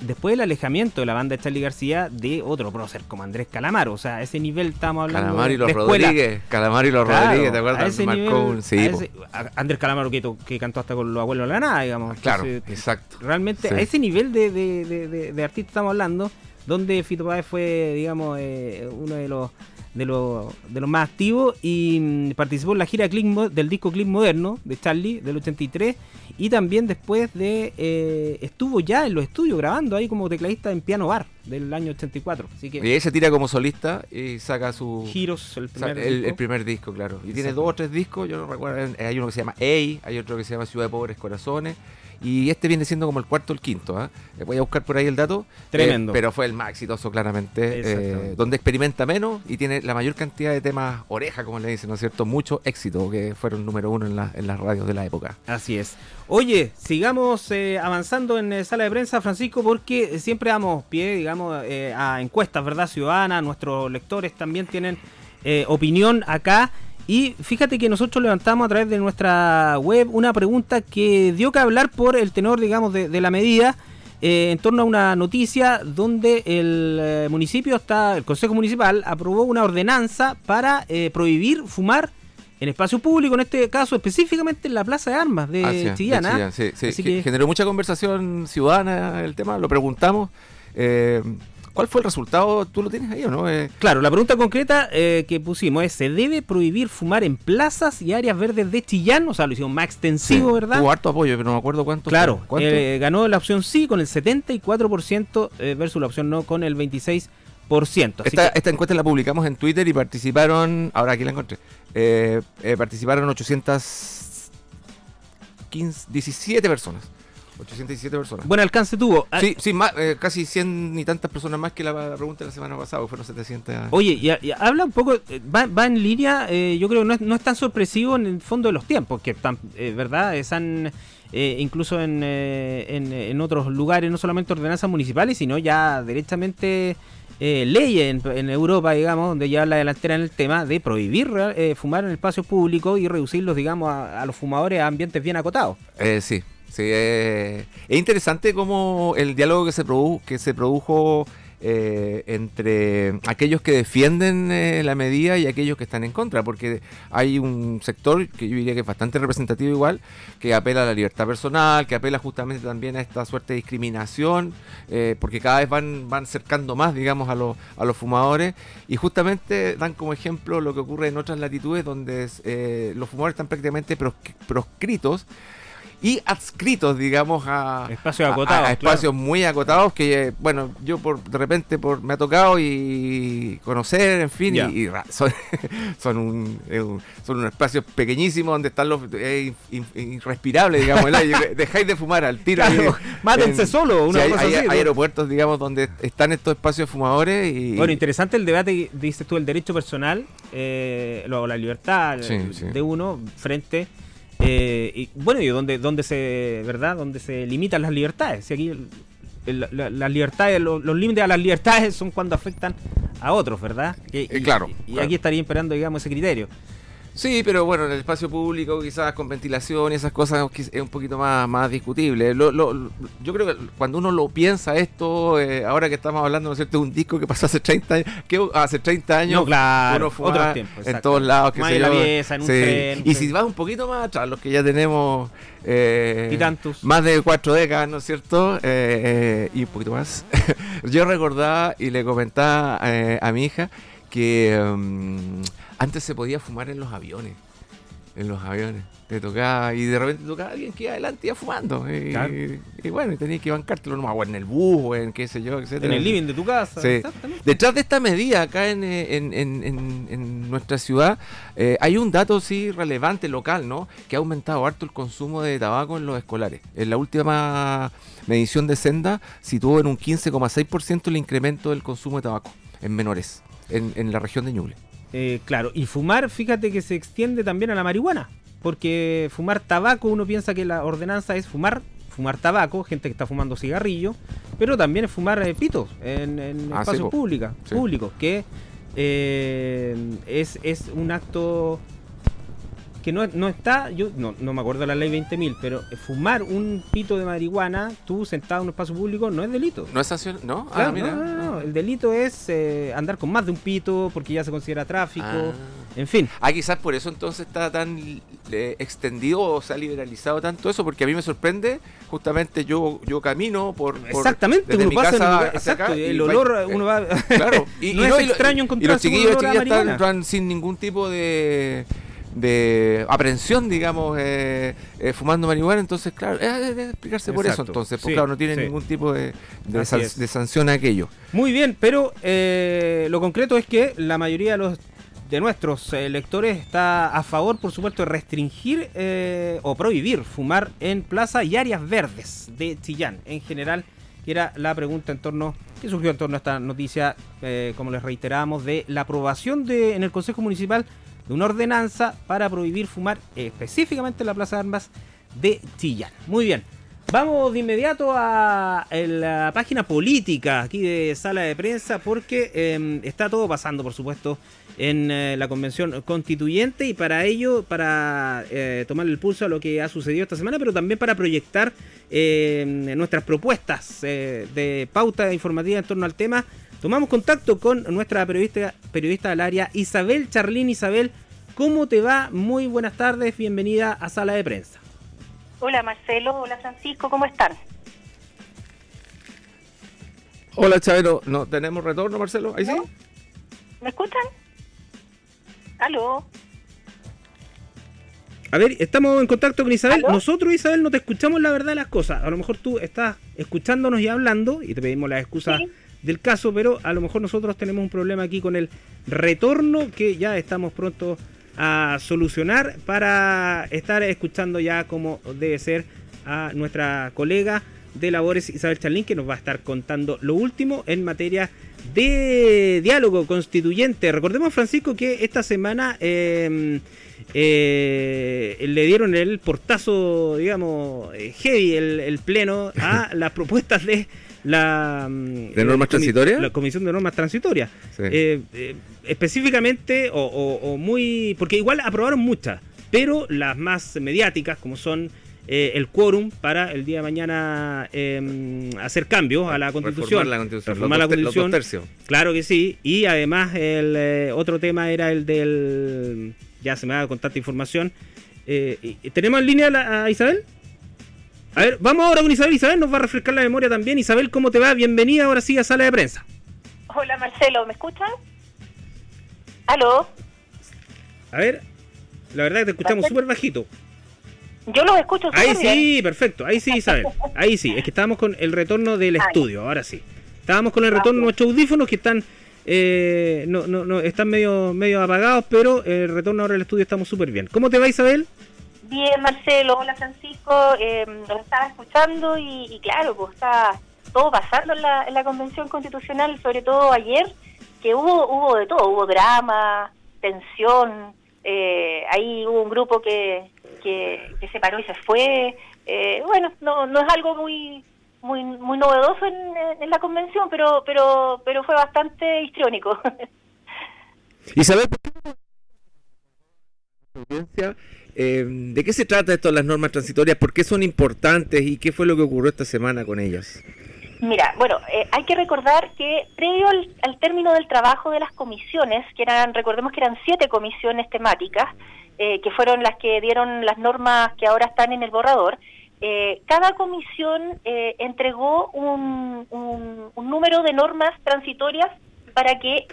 después del alejamiento de la banda de Charlie García de otro prócer como Andrés Calamaro. O sea, a ese nivel estamos hablando Calamar y los. Rodríguez. Calamar y los Claro, Rodríguez, ¿te a acuerdas? ese Marcó nivel, un- sí, a ese- a- Andrés Calamaro que, to- que cantó hasta con los abuelos de la nada, digamos. Claro, Entonces, exacto. realmente Sí. a ese nivel de, de, de, de- de artista estamos hablando, donde Fito Páez fue, digamos, eh, uno de los de los de los más activos y mm, participó en la gira Click del disco Click Moderno de Charlie del 83 y también después de eh, estuvo ya en los estudios grabando ahí como tecladista en Piano Bar del año 84 así Y que ahí se tira como solista y saca su. Giros el primer el, disco. el primer disco, claro. Y tiene dos o tres discos, yo no recuerdo. Hay uno que se llama Ey, hay otro que se llama Ciudad de Pobres Corazones. Y este viene siendo como el cuarto o el quinto. ¿ah? Eh, Voy a buscar por ahí el dato. Tremendo. Eh, pero fue el más exitoso, claramente. Eh, donde experimenta menos y tiene la mayor cantidad de temas oreja, como le dicen, ¿no es cierto? Mucho éxito, que fueron número uno en, la- en las radios de la época. Así es. Oye, sigamos eh, avanzando en sala de prensa, Francisco, porque siempre damos pie, digamos, a encuestas, ¿verdad? Ciudadanas, nuestros lectores también tienen opinión acá. Y fíjate que nosotros levantamos a través de nuestra web una pregunta que dio que hablar por el tenor, digamos, de, de la medida. eh, en torno a una noticia donde el eh, municipio está, el Consejo Municipal aprobó una ordenanza para eh, prohibir fumar en espacio público, en este caso específicamente en la Plaza de Armas de Chillán. ¿ah? Sí, sí. Así que- Generó mucha conversación ciudadana el tema, lo preguntamos. ¿Cuál fue el resultado? ¿Tú lo tienes ahí o no? Eh, Claro, la pregunta concreta eh, que pusimos es, ¿se debe prohibir fumar en plazas y áreas verdes de Chillán? O sea, lo hicimos más extensivo, sí, ¿verdad? Tuvo harto apoyo, pero no me acuerdo cuánto. Claro. ¿Cuánto? eh, ganó la opción sí con el 74% eh, versus la opción no con el 26%. Así esta, que- esta encuesta la publicamos en Twitter y participaron, ahora aquí la encontré, participaron 817 personas. 817 personas. buen alcance tuvo. Ah, Sí, sí, más, eh, casi 100 y tantas personas más que la, la pregunta de la semana pasada, que fueron 700. Oye, y, y habla un poco, eh, va, va en línea, eh, yo creo que no es, no es tan sorpresivo en el fondo de los tiempos, que están, eh, ¿verdad? Están eh, incluso en, eh, en, en otros lugares, no solamente ordenanzas municipales, sino ya directamente eh, leyes en, en Europa, digamos, donde ya la delantera en el tema de prohibir eh, fumar en el espacio público y reducirlos, digamos, a, a los fumadores a ambientes bien acotados. Eh, sí, sí. eh, es interesante cómo el diálogo que se, produ- que se produjo eh, entre aquellos que defienden eh, la medida y aquellos que están en contra, porque hay un sector que yo diría que es bastante representativo igual, que apela a la libertad personal, que apela justamente también a esta suerte de discriminación, eh, porque cada vez van, van cercando más, digamos, a, los a los fumadores, y justamente dan como ejemplo lo que ocurre en otras latitudes donde los fumadores están prácticamente prosc- proscritos y adscritos, digamos, a Espacios a- acotados, a, a espacios muy acotados que, bueno, yo por de repente por me ha tocado y conocer, en fin, y- [LAUGHS] son, son, un, un- son unos espacios pequeñísimos donde están los eh, in- in- irrespirables, digamos, el aire. [LAUGHS] dejáis de fumar al tiro. Claro, mátense en- solo, una sí, hay, cosa hay- así, hay ¿no? aeropuertos, digamos, donde están estos espacios fumadores y Bueno, interesante el debate, dices tú, el derecho personal, eh, lo- la libertad Sí, eh, sí. de uno frente, eh, y, bueno, y donde, donde se, ¿verdad? Donde se limitan las libertades. Si aquí el- el- la- las libertades, lo- los límites a las libertades son cuando afectan a otros, ¿verdad? Y, Eh, claro, y- y claro. aquí estaría imperando, digamos, ese criterio. Sí, pero bueno, en el espacio público quizás con ventilación y esas cosas es un poquito más, más discutible. Lo, lo, yo creo que cuando uno lo piensa esto, eh, ahora que estamos hablando, ¿no es cierto?, de un disco que pasó hace 30 años, que hace 30 años no, claro, en todos lados. Que se la en un sí. tren, y si vas un poquito más atrás, los que ya tenemos eh, más de cuatro décadas, ¿no es cierto? Eh, y un poquito más. [LAUGHS] yo recordaba y le comentaba eh, a mi hija que um, antes se podía fumar en los aviones. En los aviones. Te tocaba, y de repente tocaba alguien que iba adelante iba fumando. Y, Claro. y, y bueno, y tenías que bancártelo nomás, o en el bus, o en qué sé yo, etcétera. En el living de tu casa. Sí. Detrás de esta medida, acá en, eh, en- en- en- en nuestra ciudad, eh, hay un dato sí relevante local, ¿no? Que ha aumentado harto el consumo de tabaco en los escolares. En la última medición de Senda situó en un 15,6% el incremento del consumo de tabaco en menores en, en la región de Ñuble. Eh, claro, y fumar, fíjate que se extiende también a la marihuana. Porque fumar tabaco, uno piensa que la ordenanza es fumar, fumar tabaco, gente que está fumando cigarrillo, pero también es fumar eh, pitos en, en Ah, espacios Sí. públicos, que eh, es, es un acto que no, no está, yo no, no me acuerdo de la ley 20.000, pero fumar un pito de marihuana, tú sentado en un espacio público, no es delito. ¿No es sanción? ¿No? Claro, ah, mira. no, no, no, El delito es eh, andar con más de un pito porque ya se considera tráfico. Ah. En fin. Ah, quizás por eso entonces está tan eh, extendido o se ha liberalizado tanto eso, porque a mí me sorprende, justamente yo yo camino por... por- Exactamente, desde uno mi pasa casa lugar- exacto, acá el olor, eh, uno va... Claro, [LAUGHS] y, no y es y extraño y los chiquillos chiquillas están, están sin ningún tipo de de aprehensión, digamos, eh, eh, fumando marihuana, entonces, claro, eh, debe explicarse por eso, entonces, pues sí, claro, no tiene sí. ningún tipo de, de, Así san- es. de sanción a aquello. Muy bien, pero eh, lo concreto es que la mayoría de los de nuestros lectores está a favor, por supuesto, de restringir o prohibir fumar en plaza y áreas verdes de Chillán en general, que era la pregunta en torno que surgió en torno a esta noticia, como les reiteramos, de la aprobación de en el Consejo Municipal de una ordenanza para prohibir fumar específicamente en la Plaza de Armas de Chillán. Muy bien. Vamos de inmediato a la página política aquí de sala de prensa porque eh, está todo pasando, por supuesto, en eh, la convención constituyente y para ello, para eh, tomar el pulso a lo que ha sucedido esta semana, pero también para proyectar eh, nuestras propuestas eh, de pauta informativa en torno al tema, tomamos contacto con nuestra periodista, periodista del área, Isabel Charlín. Isabel, ¿cómo te va? Muy buenas tardes, bienvenida a sala de prensa. Hola Marcelo, hola Francisco, ¿cómo están? Hola, Chavero, ¿no tenemos retorno, Marcelo? ¿Ahí sí? ¿Me escuchan? ¿Aló? A ver, estamos en contacto con Isabel. ¿Aló? Nosotros, Isabel, no te escuchamos la verdad de las cosas. A lo mejor tú estás escuchándonos y hablando y te pedimos la excusa Sí. Del caso, pero a lo mejor nosotros tenemos un problema aquí con el retorno que ya estamos pronto a solucionar para estar escuchando ya como debe ser a nuestra colega de labores Isabel Charlín que nos va a estar contando lo último en materia de diálogo constituyente. Recordemos, Francisco, que esta semana eh, eh, le dieron el portazo, digamos, eh, heavy, el, el pleno a [LAUGHS] las propuestas de la... mm, ¿De normas transitorias? La Comisión de Normas Transitorias. Sí. Eh, eh, específicamente, o, o- o muy... Porque igual aprobaron muchas, pero las más mediáticas, como son eh, el quórum para el día de mañana eh, hacer cambios a la Constitución. Reformar la Constitución. Reformar los la dos te- los Constitución. dos tercios. Claro que sí. Y además el eh, otro tema era el del... Ya se me va con tanta información. Eh, ¿Tenemos en línea a, la- a Isabel? A ver, vamos ahora con Isabel. Isabel nos va a refrescar la memoria también. Isabel, ¿cómo te va? Bienvenida ahora sí a Sala de Prensa. Hola Marcelo, ¿me escuchan? ¿Aló? A ver, la verdad que te escuchamos súper bajito. Yo los escucho súper Ahí bien. sí, perfecto. Ahí sí, Isabel. Ahí sí. Es que estábamos con el retorno del estudio. Ahora sí. Estábamos con el retorno de nuestros audífonos que están... eh, no, no, no, están medio, medio apagados, pero el retorno ahora del estudio estamos súper bien. ¿Cómo te va, Isabel? Bien, Marcelo, hola Francisco, eh, los estaba escuchando y, y claro, pues está todo pasando en la, en la Convención Constitucional, sobre todo ayer, que hubo hubo de todo, hubo drama, tensión, eh, ahí hubo un grupo que, que, se paró y se fue, eh, bueno, no, no es algo muy muy muy novedoso en, la convención, pero pero pero fue bastante histriónico. [LAUGHS] Isabel, eh, ¿de qué se trata esto de las normas transitorias? ¿Por qué son importantes y qué fue lo que ocurrió esta semana con ellas? Mira, bueno, eh, hay que recordar que previo al, término del trabajo de las comisiones, que eran, recordemos que eran siete comisiones temáticas, eh, que fueron las que dieron las normas que ahora están en el borrador, eh, cada comisión entregó un, número de normas transitorias para que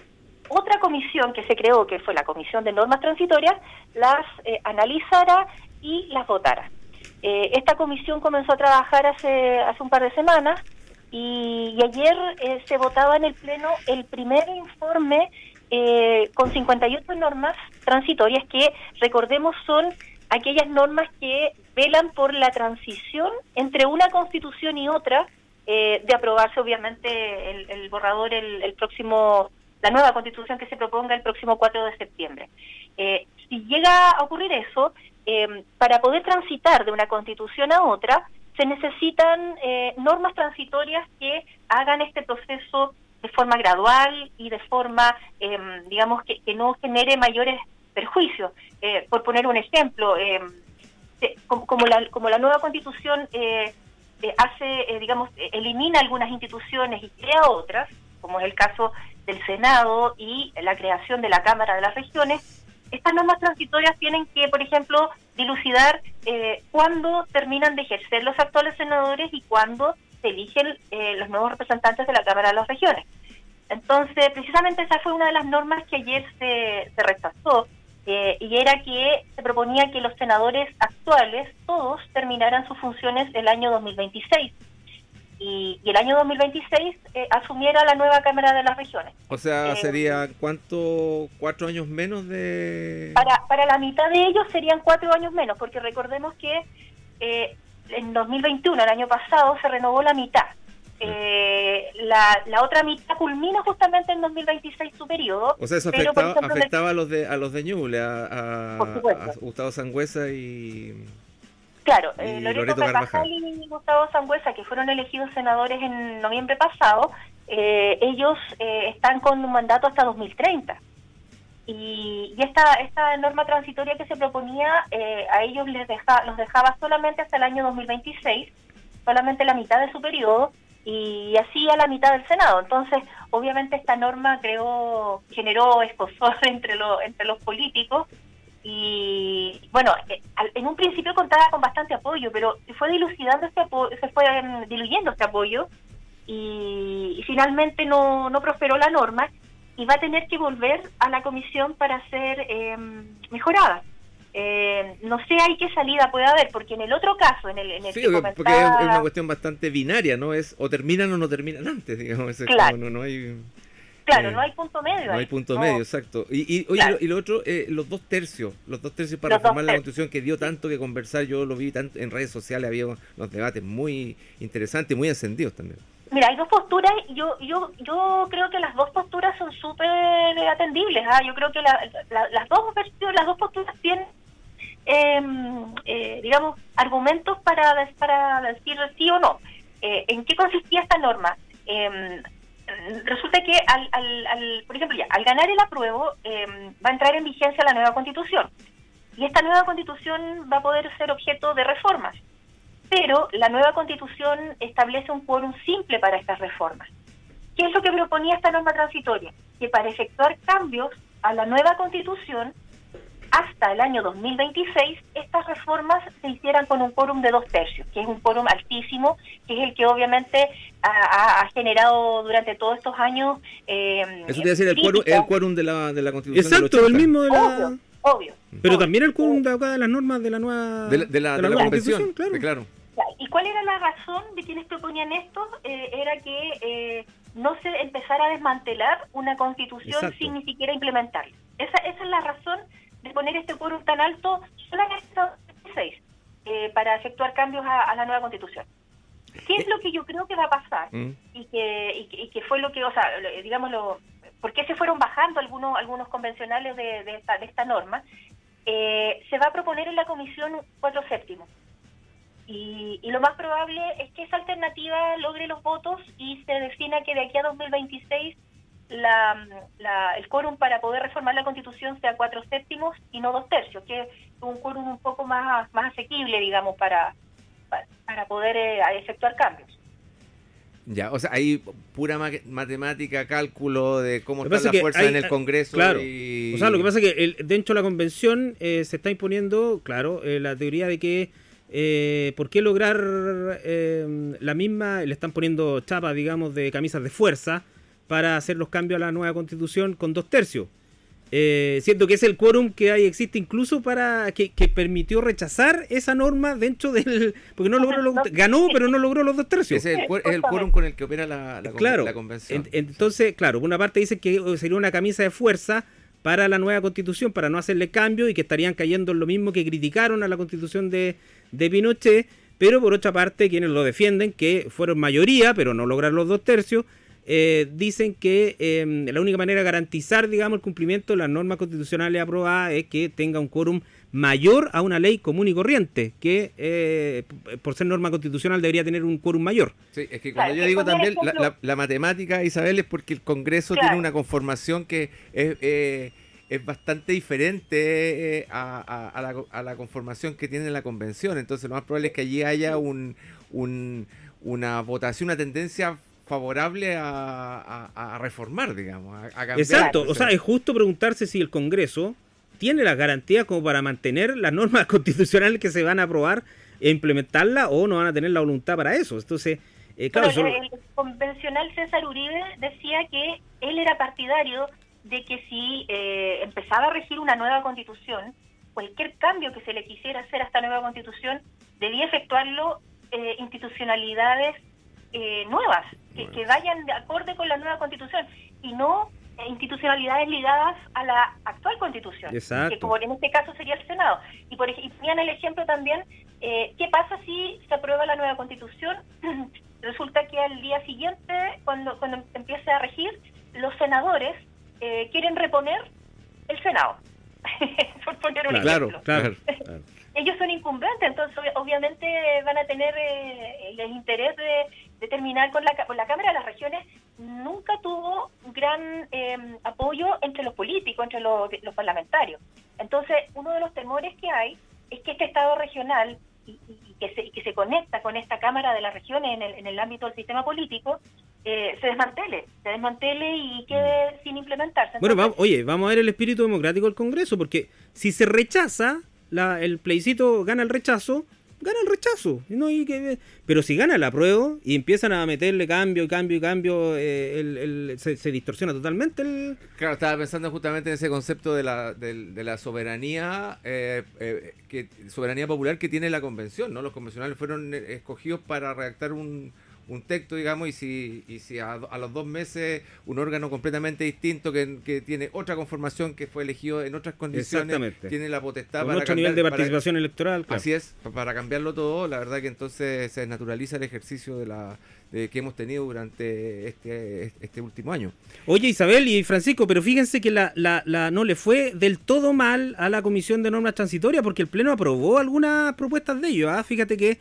otra comisión que se creó, que fue la Comisión de Normas Transitorias, las analizara y las votara. esta comisión comenzó a trabajar hace, hace un par de semanas y, ayer eh, se votaba en el Pleno el primer informe eh, con 58 normas transitorias que, recordemos, son aquellas normas que velan por la transición entre una constitución y otra, eh, de aprobarse obviamente el, borrador el, próximo, la nueva constitución que se proponga el próximo 4 de septiembre. si llega a ocurrir eso, para poder transitar de una constitución a otra, se necesitan eh, normas transitorias que hagan este proceso de forma gradual y de forma, em, digamos, que, no genere mayores perjuicios. Eh, por poner un ejemplo, em, como, la, como la nueva constitución eh, hace, digamos, elimina algunas instituciones y crea otras, como es el caso del Senado y la creación de la Cámara de las Regiones, estas normas transitorias tienen que, por ejemplo, dilucidar eh, cuándo terminan de ejercer los actuales senadores y cuándo se eligen eh, los nuevos representantes de la Cámara de las Regiones. Entonces, precisamente esa fue una de las normas que ayer se, se rechazó, eh, y era que se proponía que los senadores actuales, todos, terminaran sus funciones el año 2026 y, el año 2026 eh, asumiera la nueva Cámara de las Regiones. O sea, eh, sería cuánto, cuatro años menos de... Para, para la mitad de ellos serían cuatro años menos, porque recordemos que eh, en 2021, el año pasado, se renovó la mitad. la, la otra mitad culmina justamente en 2026 su periodo. O sea, eso afectaba, afectaba a los de a los de Ñuble, a, a Gustavo Sangüesa y Claro, eh, Loreto, Carvajal y Gustavo Sangüesa, que fueron elegidos senadores en noviembre pasado, eh, ellos eh, están con un mandato hasta 2030. Y, y esta, esta norma transitoria que se proponía eh, a ellos les deja, los dejaba solamente hasta el año 2026, solamente la mitad de su periodo, y así a la mitad del Senado. Entonces, obviamente esta norma creó, generó escosor [LAUGHS] entre, lo, entre los políticos y bueno, eh, en un principio contaba con bastante apoyo, pero se fue dilucidando este apoyo, se fue diluyendo este apoyo y, finalmente no, no prosperó la norma y va a tener que volver a la comisión para ser em, mejorada. Eh, no sé hay qué salida puede haber, porque en el otro caso, en el, en el sí, porque es una cuestión bastante binaria, ¿no? Es o terminan o no terminan antes, digamos. Claro. no, no hay... Claro, eh, no hay punto medio. No hay punto medio, exacto. Y, y, oye, y lo otro, eh, los dos tercios, los dos tercios para reformar la constitución que dio tanto que conversar, yo lo vi tanto en redes sociales, había unos debates muy interesantes, muy encendidos también. Mira, hay dos posturas, yo yo yo creo que las dos posturas son súper atendibles, ¿ah? yo creo que las dos las dos posturas tienen, em, eh, digamos, argumentos para, para decir sí o no. ¿En qué consistía esta norma? Resulta que, al, al, por ejemplo, ya, al ganar el apruebo, em, va a entrar en vigencia la nueva constitución. Y esta nueva constitución va a poder ser objeto de reformas. Pero la nueva constitución establece un quórum simple para estas reformas. ¿Qué es lo que proponía esta norma transitoria? Que para efectuar cambios a la nueva constitución hasta el año 2026 estas reformas se hicieran con un quórum de dos tercios, que es un quórum altísimo, que es el que obviamente ha, generado durante todos estos años... Eh, Eso quiere decir el quórum, el quórum de la, de la Constitución. Exacto, el mismo de la... Obvio. Pero también el quórum de, de las normas de la nueva, de la, nueva Constitución, claro. ¿Y cuál era la razón de quienes proponían esto? Eh, era que eh, no se empezara a desmantelar una constitución sin ni siquiera implementarla. Esa, esa es la razón de poner este quórum tan alto solamente eh, para efectuar cambios a, la nueva constitución. ¿Qué es lo que yo creo que va a pasar? Mm. Y, que, y, que fue lo que, o sea, digámoslo, ¿por qué se fueron bajando algunos, algunos convencionales de, de, esta, de esta norma? Eh, se va a proponer en la comisión cuatro séptimos. Y, y, lo más probable es que esa alternativa logre los votos y se defina que de aquí a 2026 la, la, el quórum para poder reformar la Constitución sea cuatro séptimos y no dos tercios, que es un quórum un poco más, más asequible, digamos, para, para, poder eh, efectuar cambios. Ya, o sea, hay pura matemática, cálculo de cómo está la fuerza en el Congreso. Claro. O sea, lo que pasa es que el, dentro de la convención eh, se está imponiendo, claro, eh, la teoría de que eh, ¿por qué lograr la misma? Le están poniendo chapas, digamos, de camisas de fuerza para hacer los cambios a la nueva constitución con dos tercios. Eh, siento que es el quórum que hay, existe incluso para que, permitió rechazar esa norma dentro del porque no logró ganó pero no logró los dos tercios. Es el, quórum con el que opera la, la, convención. Entonces claro por una parte dice que sería una camisa de fuerza para la nueva constitución para no hacerle cambio y que estarían cayendo en lo mismo que criticaron a la constitución de, de Pinochet pero por otra parte quienes lo defienden que fueron mayoría pero no lograron los dos tercios eh, dicen que em, la única manera de garantizar, digamos, el cumplimiento de las normas constitucionales aprobadas es que tenga un quórum mayor a una ley común y corriente, que eh, por ser norma constitucional debería tener un quórum mayor. Sí, es que cuando yo digo también la, matemática, Isabel, es porque el Congreso tiene una conformación que es, eh, es bastante diferente a, la, a, la, conformación que tiene la convención. Entonces lo más probable es que allí haya un, un una votación, una tendencia favorable a, reformar, digamos, a, cambiar. Exacto, o sea, es justo preguntarse si el Congreso tiene las garantías como para mantener las normas [LAUGHS] constitucionales que se van a aprobar e implementarlas o no van a tener la voluntad para eso. Entonces, eh, claro, el convencional César Uribe decía que él era partidario de que si eh, empezaba a regir una nueva constitución, cualquier cambio que se le quisiera hacer a esta nueva constitución debía efectuarlo eh, institucionalidades eh, nuevas, que, vayan de acorde con la nueva constitución y no institucionalidades ligadas a la actual constitución, que como en este caso sería el Senado. Y por ejemplo, ponían el ejemplo también, eh, ¿qué pasa si se aprueba la nueva constitución? [CLEARS THROAT] Resulta que al día siguiente, cuando, cuando empiece a regir, los senadores eh, quieren reponer el Senado. [LAUGHS] por poner un ejemplo. [LAUGHS] claro. ellos son incumbentes, entonces obviamente van a tener eh, el interés de, terminar con la, con la Cámara de las Regiones. Nunca tuvo gran em, apoyo entre los políticos, entre los, parlamentarios. Entonces, uno de los temores que hay es que este Estado regional y, que, se, que se conecta con esta Cámara de las Regiones en el, en el ámbito del sistema político, eh, se desmantele, se desmantele y quede sin implementarse. bueno, oye, vamos a ver el espíritu democrático del Congreso, porque si se rechaza, el plebiscito gana el rechazo, gana el rechazo. No que, pero si gana el apruebo y empiezan a meterle cambio, cambio y cambio, eh, el, se, distorsiona totalmente el... Claro, estaba pensando justamente en ese concepto de la, de, la soberanía, eh, eh, que, soberanía popular que tiene la convención, ¿no? Los convencionales fueron escogidos para redactar un un texto, digamos, y si, y si a, los dos meses un órgano completamente distinto que, que, tiene otra conformación que fue elegido en otras condiciones, tiene la potestad para otro nivel de participación electoral. Así es, para cambiarlo todo, la verdad que entonces se naturaliza el ejercicio de la que hemos tenido durante este, este último año. Oye Isabel y Francisco, pero fíjense que la, la, la, no le fue del todo mal a la Comisión de Normas Transitorias porque el Pleno aprobó algunas propuestas de ellos. ¿ah? Fíjate que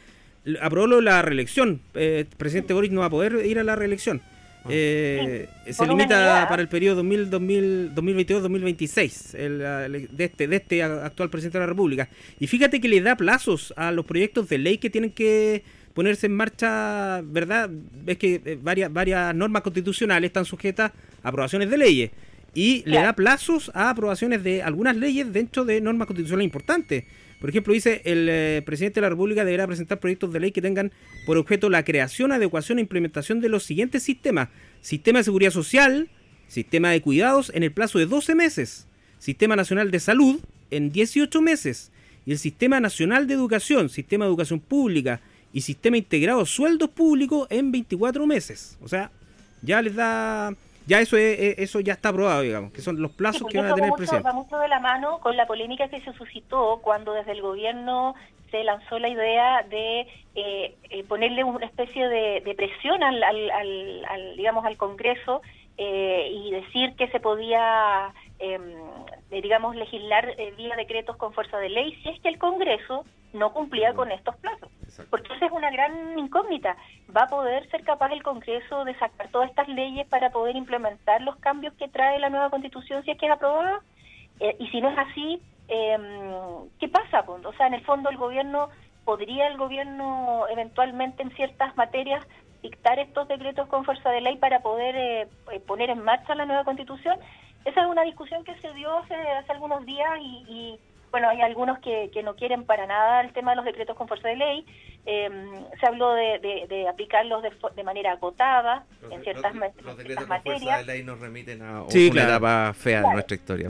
aprobó la reelección. Eh, el presidente Boris no va a poder ir a la reelección. Ah. Eh, se limita para el periodo 2022-2026 de este, de este actual presidente de la República. Y fíjate que le da plazos a los proyectos de ley que tienen que ponerse en marcha, ¿verdad? Ves que eh, varias, varias normas constitucionales están sujetas a aprobaciones de leyes. Y le da plazos a aprobaciones de algunas leyes dentro de normas constitucionales importantes. Por ejemplo, dice el eh, presidente de la República deberá presentar proyectos de ley que tengan por objeto la creación, adecuación e implementación de los siguientes sistemas. Sistema de seguridad social, sistema de cuidados en el plazo de 12 meses, sistema nacional de salud en 18 meses y el sistema nacional de educación, sistema de educación pública y sistema integrado sueldos públicos en 24 meses. O sea, ya les da ya eso eso ya está aprobado, digamos, que son los plazos que van a tener el presidente. Va mucho de la mano con la polémica que se suscitó cuando desde el gobierno se lanzó la idea de eh, eh, ponerle una especie de, presión al, al, digamos, al Congreso eh, y decir que se podía, em, digamos, legislar vía decretos con fuerza de ley si es que el Congreso no cumplía con estos plazos. Porque esa es una gran incógnita. ¿Va a poder ser capaz el Congreso de sacar todas estas leyes para poder implementar los cambios que trae la nueva Constitución si es que es aprobada? Eh, y si no es así, eh, ¿qué pasa? O sea, en el fondo el gobierno, ¿podría el gobierno eventualmente en ciertas materias dictar estos decretos con fuerza de ley para poder eh, eh, poner en marcha la nueva constitución. Esa es una discusión que se dio hace, hace algunos días y, bueno, hay algunos que, que, no quieren para nada el tema de los decretos con fuerza de ley. Eh, se habló de, de, aplicarlos de, de, manera acotada en ciertas, los, los decretos con fuerza de ley nos remiten a sí, una etapa fea de nuestra historia.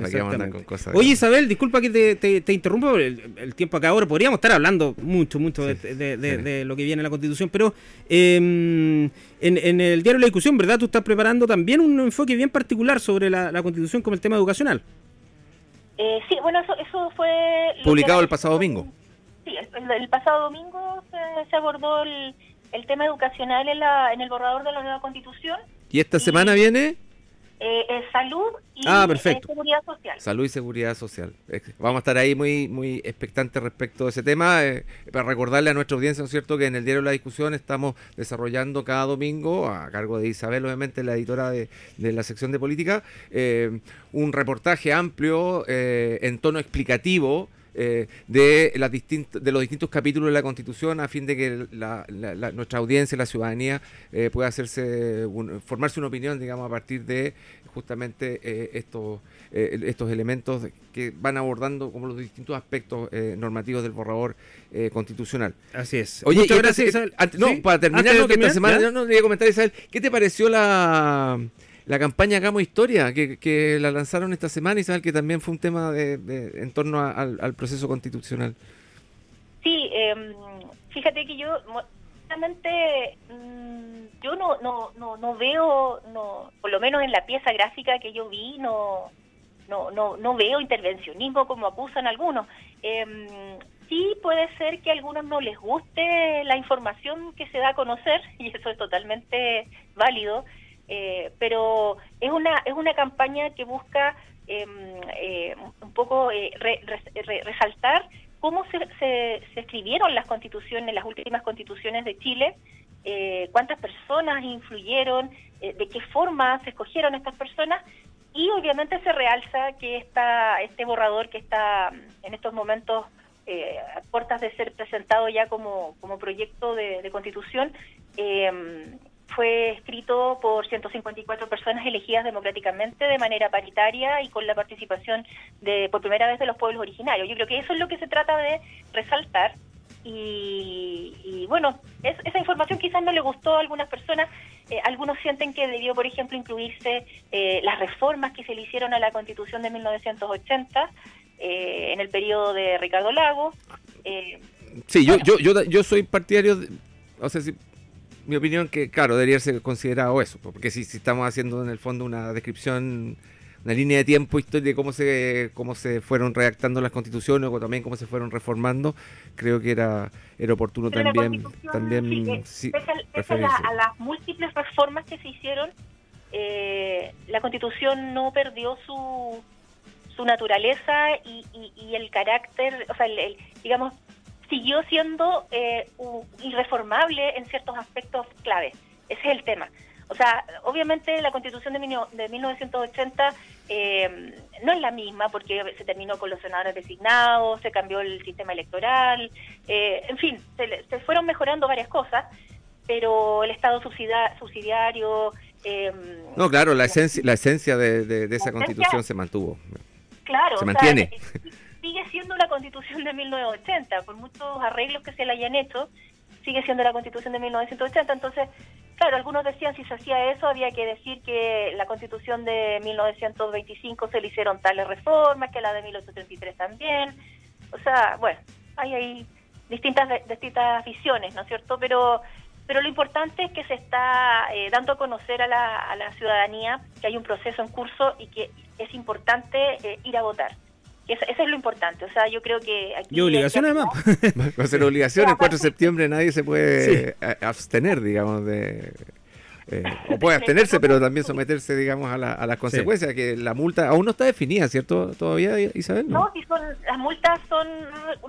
Con cosas Oye, Isabel, disculpa que te, te, te interrumpa, el, el, tiempo acá ahora. Podríamos estar hablando mucho, mucho sí, de, lo que viene en la Constitución, pero eh, en, en, el diario La Discusión, ¿verdad? Tú estás preparando también un enfoque bien particular sobre la, la Constitución como el tema educacional. Eh, sí, bueno, eso, eso fue... Publicado el pasado domingo. Sí, el, el pasado domingo se, se abordó el, el, tema educacional en, la, en el borrador de la nueva constitución. ¿Y esta y, semana viene? Eh, eh, salud y ah, perfecto. Eh, seguridad social. Salud y seguridad social. Vamos a estar ahí muy muy expectantes respecto de ese tema. Eh, para recordarle a nuestra audiencia, ¿no es cierto?, que en el diario La Discusión estamos desarrollando cada domingo, a cargo de Isabel, obviamente, la editora de, de la sección de política, eh, un reportaje amplio en tono explicativo eh, de, las de los distintos capítulos de la Constitución a fin de que la, la, la, nuestra audiencia, la ciudadanía, eh, pueda hacerse un, formarse una opinión, digamos, a partir de justamente eh, estos estos elementos que van abordando como los distintos aspectos normativos del borrador constitucional. Así es. Oye, Muchas gracias, antes, no, ¿Sí? para terminar, no, que esta semana, no, no, quería comentar, Isabel, ¿qué te pareció la la campaña Hagamos Historia, que, la lanzaron esta semana, y sabes que también fue un tema de, en torno al, proceso constitucional. Sí, eh, fíjate que yo realmente mmm, yo no, no, no, no veo, no, por lo menos en la pieza gráfica que yo vi, no, no, no, no veo intervencionismo como acusan algunos. Eh, sí puede ser que a algunos no les guste la información que se da a conocer, [LAUGHS] y eso es totalmente válido. Eh, pero es una es una campaña que busca eh, eh, un poco eh, re, re, resaltar cómo se, se, escribieron las constituciones, las últimas constituciones de Chile, eh, cuántas personas influyeron, de qué forma se escogieron estas personas y obviamente se realza que esta, este borrador que está en estos momentos a puertas de ser presentado ya como, como proyecto de, de constitución, fue escrito por 154 personas elegidas democráticamente de manera paritaria y con la participación de por primera vez de los pueblos originarios. Yo creo que eso es lo que se trata de resaltar y, y bueno, es, esa información quizás no le gustó a algunas personas. Eh, algunos sienten que debió, por ejemplo, incluirse eh, las reformas que se le hicieron a la Constitución de 1980 eh, en el periodo de Ricardo Lago. sí, bueno. yo, yo, yo, yo soy partidario, de, o sea, si mi opinión que, claro, debería ser considerado eso, porque si, si estamos haciendo en el fondo una descripción, una línea de tiempo historia de cómo se cómo se fueron redactando las constituciones o también cómo se fueron reformando, creo que era era oportuno Pero también también sí, pese, pese a, la, a, las múltiples reformas que se hicieron, eh, la constitución no perdió su su naturaleza y, y, y el carácter, o sea, el, el, digamos, siguió siendo eh, irreformable en ciertos aspectos clave. Ese es el tema. O sea, obviamente la constitución de, de 1980 eh, no es la misma porque se terminó con los senadores designados, se cambió el sistema electoral, eh, en fin, se, se, fueron mejorando varias cosas, pero el Estado subsidia, subsidiario... Eh, no, claro, la esencia, la esencia de, de, de esa constitución se mantuvo. Claro, se mantiene. Sea, sigue siendo la constitución de 1980, por muchos arreglos que se le hayan hecho, sigue siendo la constitución de 1980. Entonces, claro, algunos decían si se hacía eso, había que decir que la constitución de 1925 se le hicieron tales reformas, que la de 1833 también. O sea, bueno, hay ahí distintas, distintas visiones, ¿no es cierto? Pero pero lo importante es que se está eh, dando a conocer a la, a la, ciudadanía que hay un proceso en curso y que es importante eh, ir a votar. Eso, eso, es lo importante. O sea, yo creo que. Aquí y obligación además. [LAUGHS] Va a ser obligación. El 4 de septiembre nadie se puede sí. abstener, digamos, de. eh, o puede [LAUGHS] abstenerse, pero también someterse, digamos, a, la- a las consecuencias, que la multa aún no está definida, ¿cierto? Todavía, Isabel. No, si son, las multas son,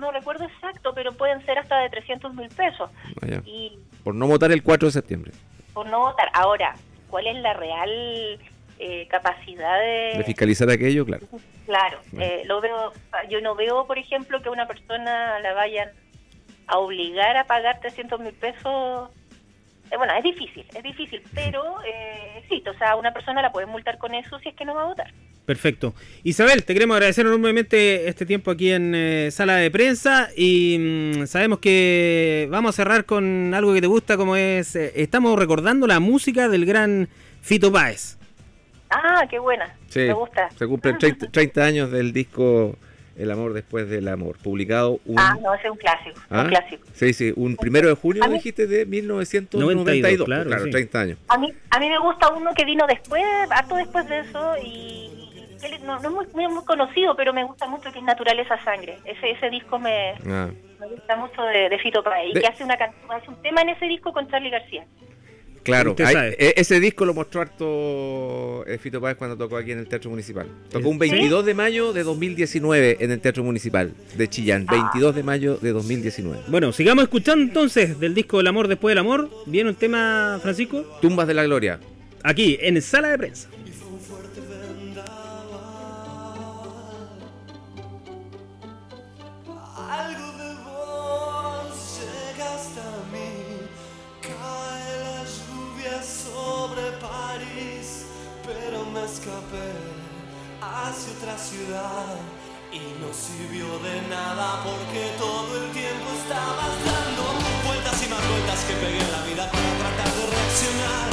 no recuerdo exacto, pero pueden ser hasta de 300 mil pesos. Ah. Y Por no votar el 4 de septiembre, por no votar. Ahora, ¿cuál es la real eh, capacidad de... de fiscalizar aquello, claro. Claro, Bueno. eh, lo veo, yo no veo, por ejemplo, que a una persona la vayan a obligar a pagar 300 mil pesos. Eh, bueno, es difícil, es difícil, pero eh, existe. O sea, una persona la puede multar con eso si es que no va a votar. Perfecto. Isabel, te queremos agradecer enormemente este tiempo aquí en eh, sala de prensa y mm, sabemos que vamos a cerrar con algo que te gusta como es, eh, estamos recordando la música del gran Fito Páez. Ah, qué buena, Sí, me gusta. se cumplen 30, 30 [LAUGHS] años del disco El amor después del amor, publicado un... Ah, no, ese es un clásico, ¿Ah? un clásico. Sí, sí, un primero de junio, mí- dijiste, de 1992. 92, claro, claro, sí. 30 años. A mí, a mí me gusta uno que vino después, harto después de eso, y, no, no es muy, muy, muy conocido, pero me gusta mucho, que es Naturaleza Sangre. Ese, ese disco me, Ah. me gusta mucho de, de Fito Páez, y De- que hace, una, hace un tema en ese disco con Charlie García. Claro, hay- e- ese disco lo mostró harto eh, Fito Páez cuando tocó aquí en el Teatro Municipal. Tocó un ¿Sí? 22 de mayo de 2019 en el Teatro Municipal de Chillán. 22 de mayo de 2019. Bueno, sigamos escuchando entonces del disco El amor después del amor. ¿Viene un tema, Francisco? Tumbas de la Gloria. Aquí, en sala de prensa. Escapé hacia otra ciudad y no sirvió de nada porque todo el tiempo estabas dando vueltas y más vueltas que pegué en la vida para tratar de reaccionar.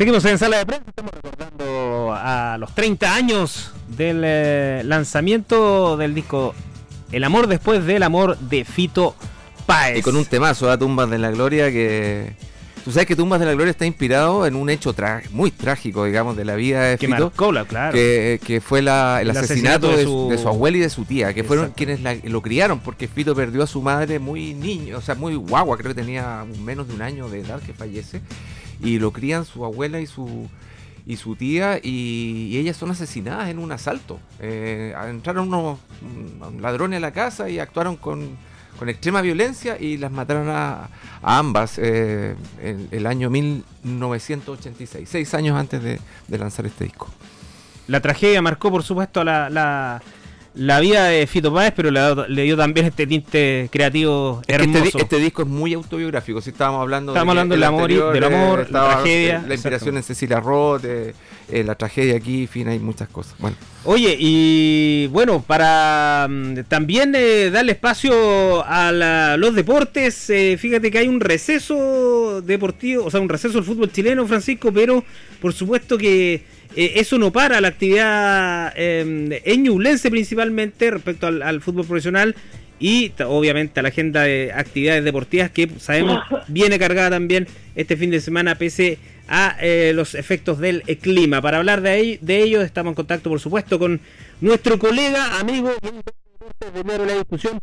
Seguimos en sala de prensa, estamos recordando a los 30 años del eh, lanzamiento del disco El amor después del amor de Fito Páez. Y con un temazo, a Tumbas de la Gloria, que... Tú sabes que Tumbas de la Gloria está inspirado en un hecho tra- muy trágico, digamos, de la vida de que Fito. marcó la, claro. que, que fue la- el, El asesinato, asesinato de su- de su abuela y de su tía, que fueron quienes la- lo criaron, porque Fito perdió a su madre muy niño, o sea, muy guagua, creo que tenía menos de un año de edad que fallece, y lo crían su abuela y su y su tía, y, ellas son asesinadas en un asalto. Eh, entraron unos mm, ladrones a la casa y actuaron con, con extrema violencia y las mataron a, a ambas eh, el, el año 1986, seis años antes de- de lanzar este disco. La tragedia marcó, por supuesto, la, la, la vida de Fito Páez, pero le, dio- le dio también este tinte creativo Es que hermoso. Este, di- este disco es muy autobiográfico. Si estábamos hablando Estábamos que hablando el del amor y- anterior, del amor, la estaba, tragedia, eh, La inspiración en Cecilia Roth, eh, eh, la tragedia aquí, en fin, hay muchas cosas. Bueno, Oye, y bueno, para mm, también eh, darle espacio a la- los deportes, eh, fíjate que hay un receso deportivo, o sea, un receso del fútbol chileno, Francisco, pero por supuesto que eh, eso no para la actividad eh, en Ñublense principalmente respecto al, al fútbol profesional y obviamente a la agenda de actividades deportivas que sabemos [LAUGHS] viene cargada también este fin de semana pese a eh, los efectos del eh, clima. Para hablar de, ahí, de ello estamos en contacto por supuesto con nuestro colega, amigo de la discusión.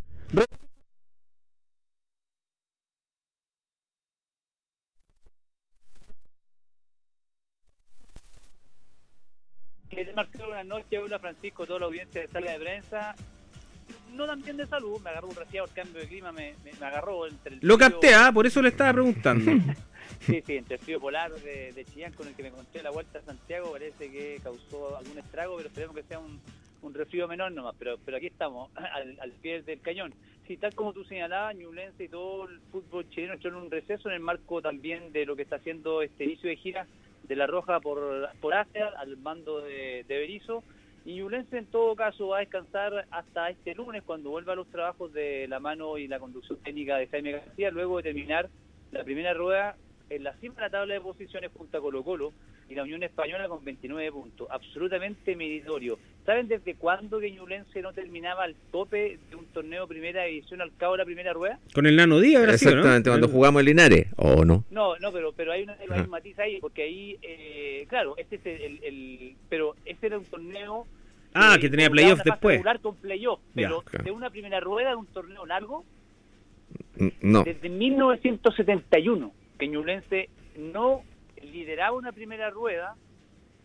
Ro- Que te marcó una noche, hola Francisco, toda la audiencia de sala de prensa. No tan bien de salud, me agarró un resfriado, el cambio de clima me, me, me agarró entre el Lo frío- capté, ah, por eso le estaba preguntando. [LAUGHS] Sí, sí, entre el frío polar de, de Chillán con el que me conté la vuelta a Santiago parece que causó algún estrago, pero esperemos que sea un, un resfrío menor nomás. Pero, pero aquí estamos, [LAUGHS] al, al pie del cañón. Sí, tal como tú señalabas, Ñublense y todo el fútbol chileno entró en un receso en el marco también de lo que está haciendo este inicio de gira de La Roja por, por Asia, al mando de, de Berizzo. Y Ñublense en todo caso va a descansar hasta este lunes cuando vuelva a los trabajos de la mano y la conducción técnica de Jaime García, luego de terminar la primera rueda en la cima de la tabla de posiciones junto a Colo Colo y la Unión Española con 29 puntos. Absolutamente meritorio. ¿Saben desde cuándo que Ñublense no terminaba al tope de un torneo primera división al cabo de la primera rueda? Con el Nano Díaz, exactamente, cuando jugamos en Linares, ¿o no? No, no, pero pero hay, una, hay un matiz ahí, porque ahí, eh, claro, este es el, el- Pero este era un torneo... Ah, eh, que tenía playoff después. con playoff, pero Ya, claro. de una primera rueda de un torneo largo No. desde 1971 que Ñublense no lideraba una primera rueda.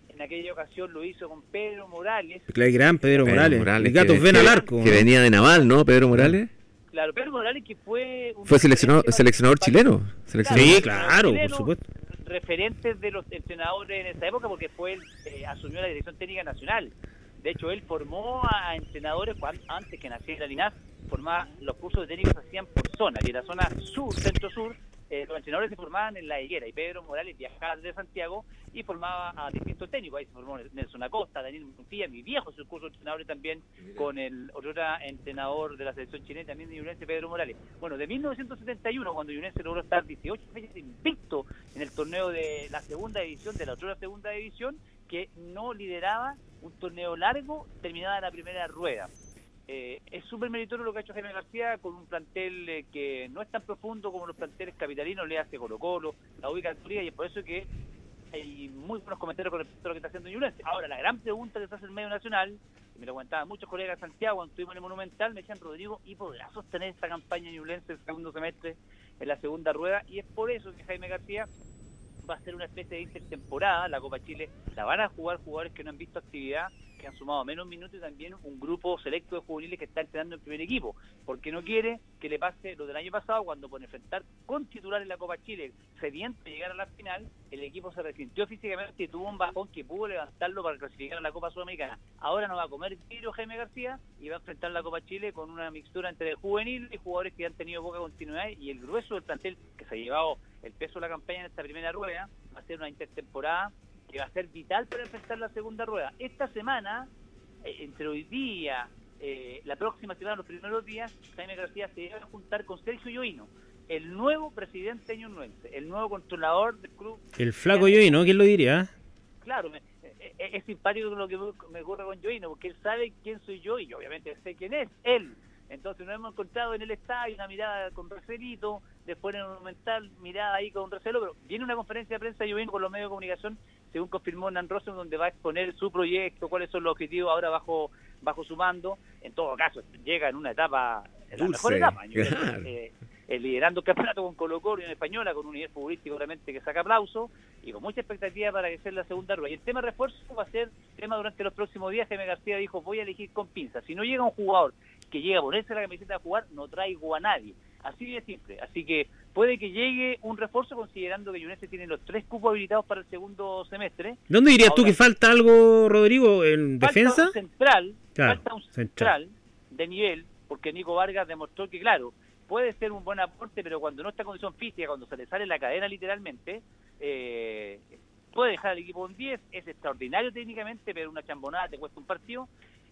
En aquella ocasión lo hizo con Pedro Morales. El gran Pedro, Pedro Morales. Morales, el gato que- ven que- al arco. Que venía de Naval, ¿no? Pedro Morales. Claro, Pedro Morales que fue... un Fue seleccionado, seleccionador chileno. seleccionador. Sí, Claro, por supuesto. referentes de los entrenadores en esa época porque fue él eh, asumió la dirección técnica nacional. De hecho, él formó a entrenadores antes que naciera Linas, formaba los cursos de técnicos se hacían por zona y en la zona sur, centro-sur, eh, los entrenadores se formaban en la higuera y Pedro Morales viajaba desde Santiago y formaba a distintos técnicos. Ahí se formó Nelson Acosta, Daniel Montilla, mi viejo el curso de entrenadores también con el otro entrenador de la selección chilena también de Ñublense, Pedro Morales. Bueno, de 1971, cuando Ñublense logró estar 18 fechas invicto en el torneo de la segunda división, de la otra segunda división, que no lideraba un torneo largo, terminada la primera rueda. Eh, es súper meritorio lo que ha hecho Jaime García con un plantel eh, que no es tan profundo como los planteles capitalinos, le hace Colo Colo, la ubica y es por eso que hay muy buenos comentarios con respecto a lo que está haciendo Ñublense. Ahora, la gran pregunta que se hace el medio nacional, y me lo comentaban muchos colegas de Santiago cuando estuvimos en el Monumental, me decían, Rodrigo, ¿y podrá sostener esta campaña Ñublense el segundo semestre en la segunda rueda? Y es por eso que Jaime García va a ser una especie de intertemporada, la Copa Chile la van a jugar jugadores que no han visto actividad, que han sumado menos minutos y también un grupo selecto de juveniles que está entrenando en primer equipo, porque no quiere que le pase lo del año pasado cuando por enfrentar con titular en la Copa Chile, sediento de llegar a la final, el equipo se resintió físicamente y tuvo un bajón que pudo levantarlo para clasificar a la Copa Sudamericana. Ahora no va a comer tiro Jaime García y va a enfrentar la Copa Chile con una mixtura entre juvenil y jugadores que han tenido poca continuidad y el grueso del plantel que se ha llevado el peso de la campaña en esta primera rueda va a ser una intertemporada que va a ser vital para enfrentar la segunda rueda. Esta semana, eh, entre hoy día, eh, la próxima semana, los primeros días, Jaime García se va a juntar con Sergio Yoino, el nuevo presidente ñublense, el nuevo controlador del club. El flaco Yoy, ¿no? ¿Quién lo diría? Claro, me- eh, eh, es simpático lo que me ocurre con Joino, porque él sabe quién soy yo y yo obviamente sé quién es, él. Entonces nos hemos encontrado en el estadio, una mirada con recelito, después en el monumental, mirada ahí con recelo, pero viene una conferencia de prensa Joino con los medios de comunicación, según confirmó Nan Rosen, donde va a exponer su proyecto, cuáles son los objetivos ahora bajo bajo su mando. En todo caso, llega en una etapa, en la Dulce, mejor etapa, claro. eh, eh, liderando el campeonato con Colo Colo y en Española, con un nivel futbolístico realmente que saca aplauso y con mucha expectativa para que sea la segunda rueda. Y el tema refuerzo va a ser tema durante los próximos días. Jaime García dijo, voy a elegir con pinzas. Si no llega un jugador que llega a ponerse la camiseta a jugar, no traigo a nadie. Así de simple. Así que puede que llegue un refuerzo considerando que Junese tiene los tres cupos habilitados para el segundo semestre. ¿Dónde dirías tú Ahora- que falta algo, Rodrigo? ¿En Falta defensa? un central, Claro, falta un central. central de nivel, porque Nico Vargas demostró que, claro, puede ser un buen aporte, pero cuando no está en condición física, cuando se le sale la cadena literalmente, eh, puede dejar al equipo un 10, es extraordinario técnicamente, pero una chambonada te cuesta un partido.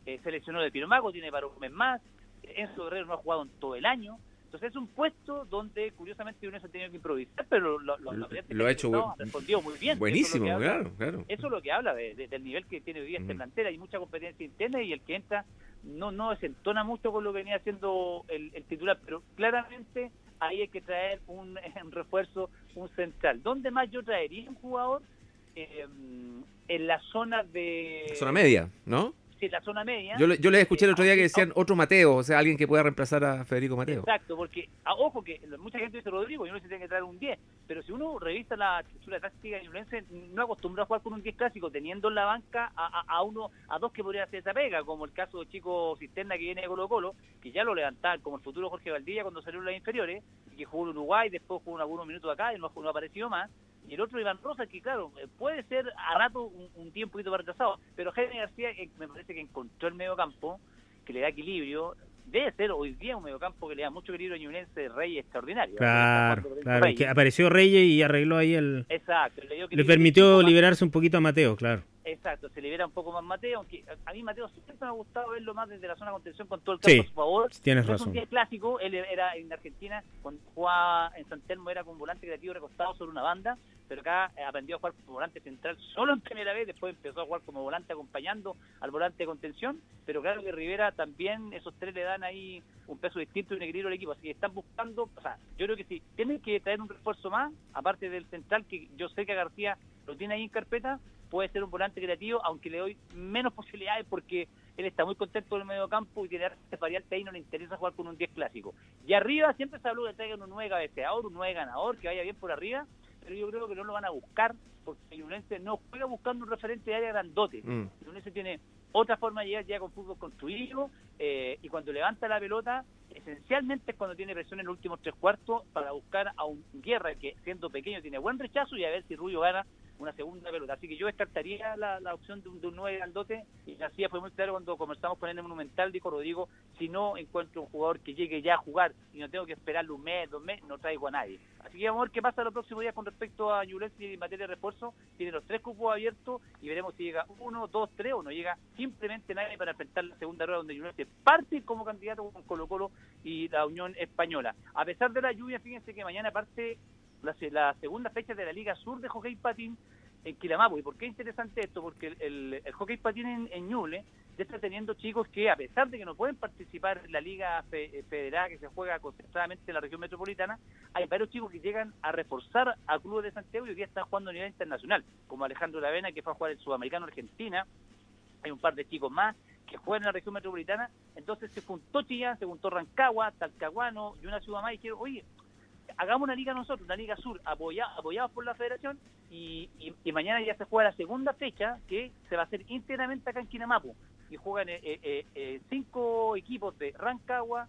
Eh, seleccionó de Piromago, tiene para un mes más. Enzo Guerrero no ha jugado en todo el año. Entonces es un puesto donde curiosamente uno se ha tenido que improvisar, pero lo, lo- Lo- lo ha hecho ha respondido muy bien. Eso es lo Buenísimo, habla- claro, claro. eso es lo que habla de- de- del nivel que tiene hoy día plantel. Hay mucha competencia interna y el que entra no no desentona mucho con lo que venía haciendo el, el titular, pero claramente ahí hay que traer un, [LAUGHS] un refuerzo, un central. ¿Dónde más yo traería un jugador? Eh, en la zona de... Zona media, ¿no? La zona media. Yo, le- yo les escuché el otro día que Ah, decían otro Mateo, o sea, alguien que pueda reemplazar a Federico Mateo. Exacto, porque, a- ojo que mucha gente dice Rodrigo, yo no sé si tiene que traer un 10, pero si uno revisa la estructura táctica de Ñublense, no acostumbra a jugar con un 10 clásico, teniendo en la banca a, a- a uno, a dos que podrían hacer esa pega, como el caso del chico Cisterna que viene de Colo Colo, que ya lo levantaban, como el futuro Jorge Valdivia cuando salió en las inferiores, y que jugó en Uruguay, después jugó algunos minutos acá y no, no ha aparecido más, y el otro Iván Rosa, que claro, eh, puede ser a rato un, un tiempo un poquito retrasado, pero Jaime García eh, me parece que encontró el medio campo, que le da equilibrio, debe ser hoy día un mediocampo que le da mucho equilibrio a Ñublense Rey extraordinario. Claro, claro. Reyes. Que apareció Reyes y arregló ahí el. Exacto, le, permitió liberarse un poquito a Mateo, claro. Exacto, se libera un poco más Mateo, aunque a- mí Mateo siempre me ha gustado verlo más desde la zona de contención con todo el Sí, campo a su favor. tienes no es razón. un 10 clásico, él era en Argentina, cuando jugaba en San Telmo era con volante creativo recostado sobre una banda, pero acá eh, aprendió a jugar como volante central solo en primera vez, después empezó a jugar como volante acompañando al volante de contención, pero claro que Rivera también, esos tres le dan ahí un peso distinto y un equilibrio al equipo, así que están buscando, o sea, yo creo que sí, tienen que traer un refuerzo más, aparte del central, que yo sé que García lo tiene ahí en carpeta, puede ser un volante creativo, aunque le doy menos posibilidades porque él está muy contento con el medio campo y tiene variante ahí no le interesa jugar con un 10 clásico. Y arriba siempre se habló de traigan un 9 cabeceador, un 9 ganador, que vaya bien por arriba, pero yo creo que no lo van a buscar porque Ñublense no juega buscando un referente de área grandote. Mm. Ñublense tiene otra forma de llegar ya con fútbol construido eh, y cuando levanta la pelota esencialmente es cuando tiene presión en los últimos tres cuartos para buscar a un Guerra que siendo pequeño tiene buen rechazo y a ver si Rubio gana una segunda pelota. Así que yo descartaría la, opción de un, de un 9 grandote y así fue muy claro cuando conversamos con el Monumental, dijo Rodrigo, si no encuentro un jugador que llegue ya a jugar y no tengo que esperarle un mes, dos meses, no traigo a nadie. Así que vamos a ver qué pasa los próximos días con respecto a y en materia de refuerzo. Tiene los tres cupos abiertos y veremos si llega uno, dos, tres o no llega simplemente nadie para enfrentar la segunda rueda donde Ñublense parte como candidato con Colo Colo y la Unión Española. A pesar de la lluvia, fíjense que mañana parte la, se- la segunda fecha de la Liga Sur de Hockey Patín en Quilamapo. ¿Y por qué es interesante esto? Porque el, el, el hockey patín en, en Ñuble ya está teniendo chicos que, a pesar de que no pueden participar en la Liga fe- eh, Federal que se juega concentradamente en la región metropolitana, hay varios chicos que llegan a reforzar a clubes de Santiago y hoy día están jugando a nivel internacional, como Alejandro Lavena, que fue a jugar el Sudamericano Argentina. Hay un par de chicos más que juegan en la región metropolitana. Entonces se juntó Chillán, se juntó Rancagua, Talcahuano y una ciudad más y dijeron, oye, hagamos una liga nosotros, una liga sur, apoya, apoyados por la federación, y, y- mañana ya se juega la segunda fecha, que se va a hacer íntegramente acá en Quinamapo, y juegan eh, eh, eh, cinco equipos de Rancagua,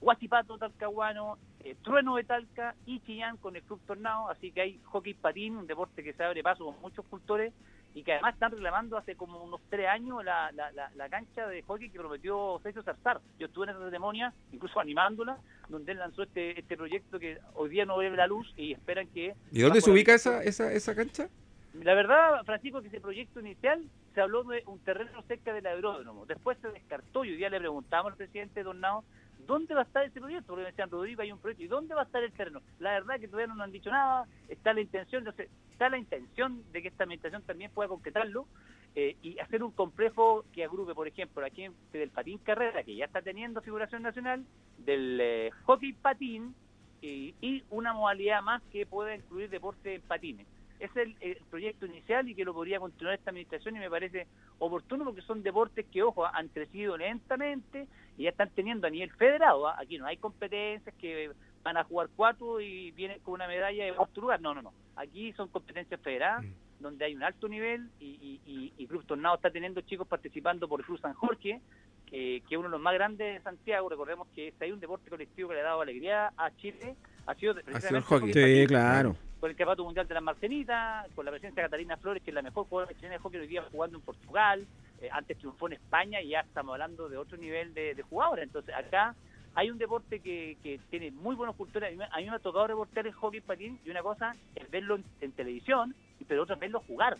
Huachipato, Talcahuano, eh, Trueno de Talca y Chillán con el Club Tornado, así que hay hockey patín, un deporte que se abre paso con muchos cultores, y que además están reclamando hace como unos tres años la, la, la, la cancha de hockey que prometió Sergio Zarzar. Yo estuve en esa ceremonia, incluso animándola, donde él lanzó este, este proyecto que hoy día no ve la luz y esperan que... ¿Y dónde se ubica esa, esa, esa cancha? La verdad, Francisco, que ese proyecto inicial se habló de un terreno cerca del aeródromo. Después se descartó y hoy día le preguntamos al presidente Tornado ¿dónde va a estar ese proyecto? Porque me decían, Rodrigo, hay un proyecto, ¿y dónde va a estar el terreno? La verdad que todavía no han dicho nada, está la intención, entonces, está la intención de que esta administración también pueda concretarlo eh, y hacer un complejo que agrupe, por ejemplo, aquí del patín carrera, que ya está teniendo figuración nacional, del eh, hockey patín y, y una modalidad más que pueda incluir deporte en patines. Ese es el, el proyecto inicial y que lo podría continuar esta administración y me parece oportuno porque son deportes que, ojo, han crecido lentamente y ya están teniendo a nivel federado. ¿ah? Aquí no hay competencias que van a jugar cuatro y vienen con una medalla de cuarto lugar. No, no, no. Aquí son competencias federadas donde hay un alto nivel y, y, y, y Club Tornado está teniendo chicos participando por el Club San Jorge, que, que es uno de los más grandes de Santiago. Recordemos que si hay un deporte colectivo que le ha dado alegría a Chile, ha sido precisamente el hockey. patín Sí, claro. con el Campeonato Mundial de las Marcenitas, con la presencia de Catalina Flores, que es la mejor jugadora chilena de hockey hoy día jugando en Portugal, eh, antes triunfó en España y ya estamos hablando de otro nivel de, de jugadores. Entonces acá hay un deporte que, tiene muy buenas culturas. A a mí me ha tocado reportear el hockey patín y una cosa es verlo en, en televisión, pero otra es verlo jugar.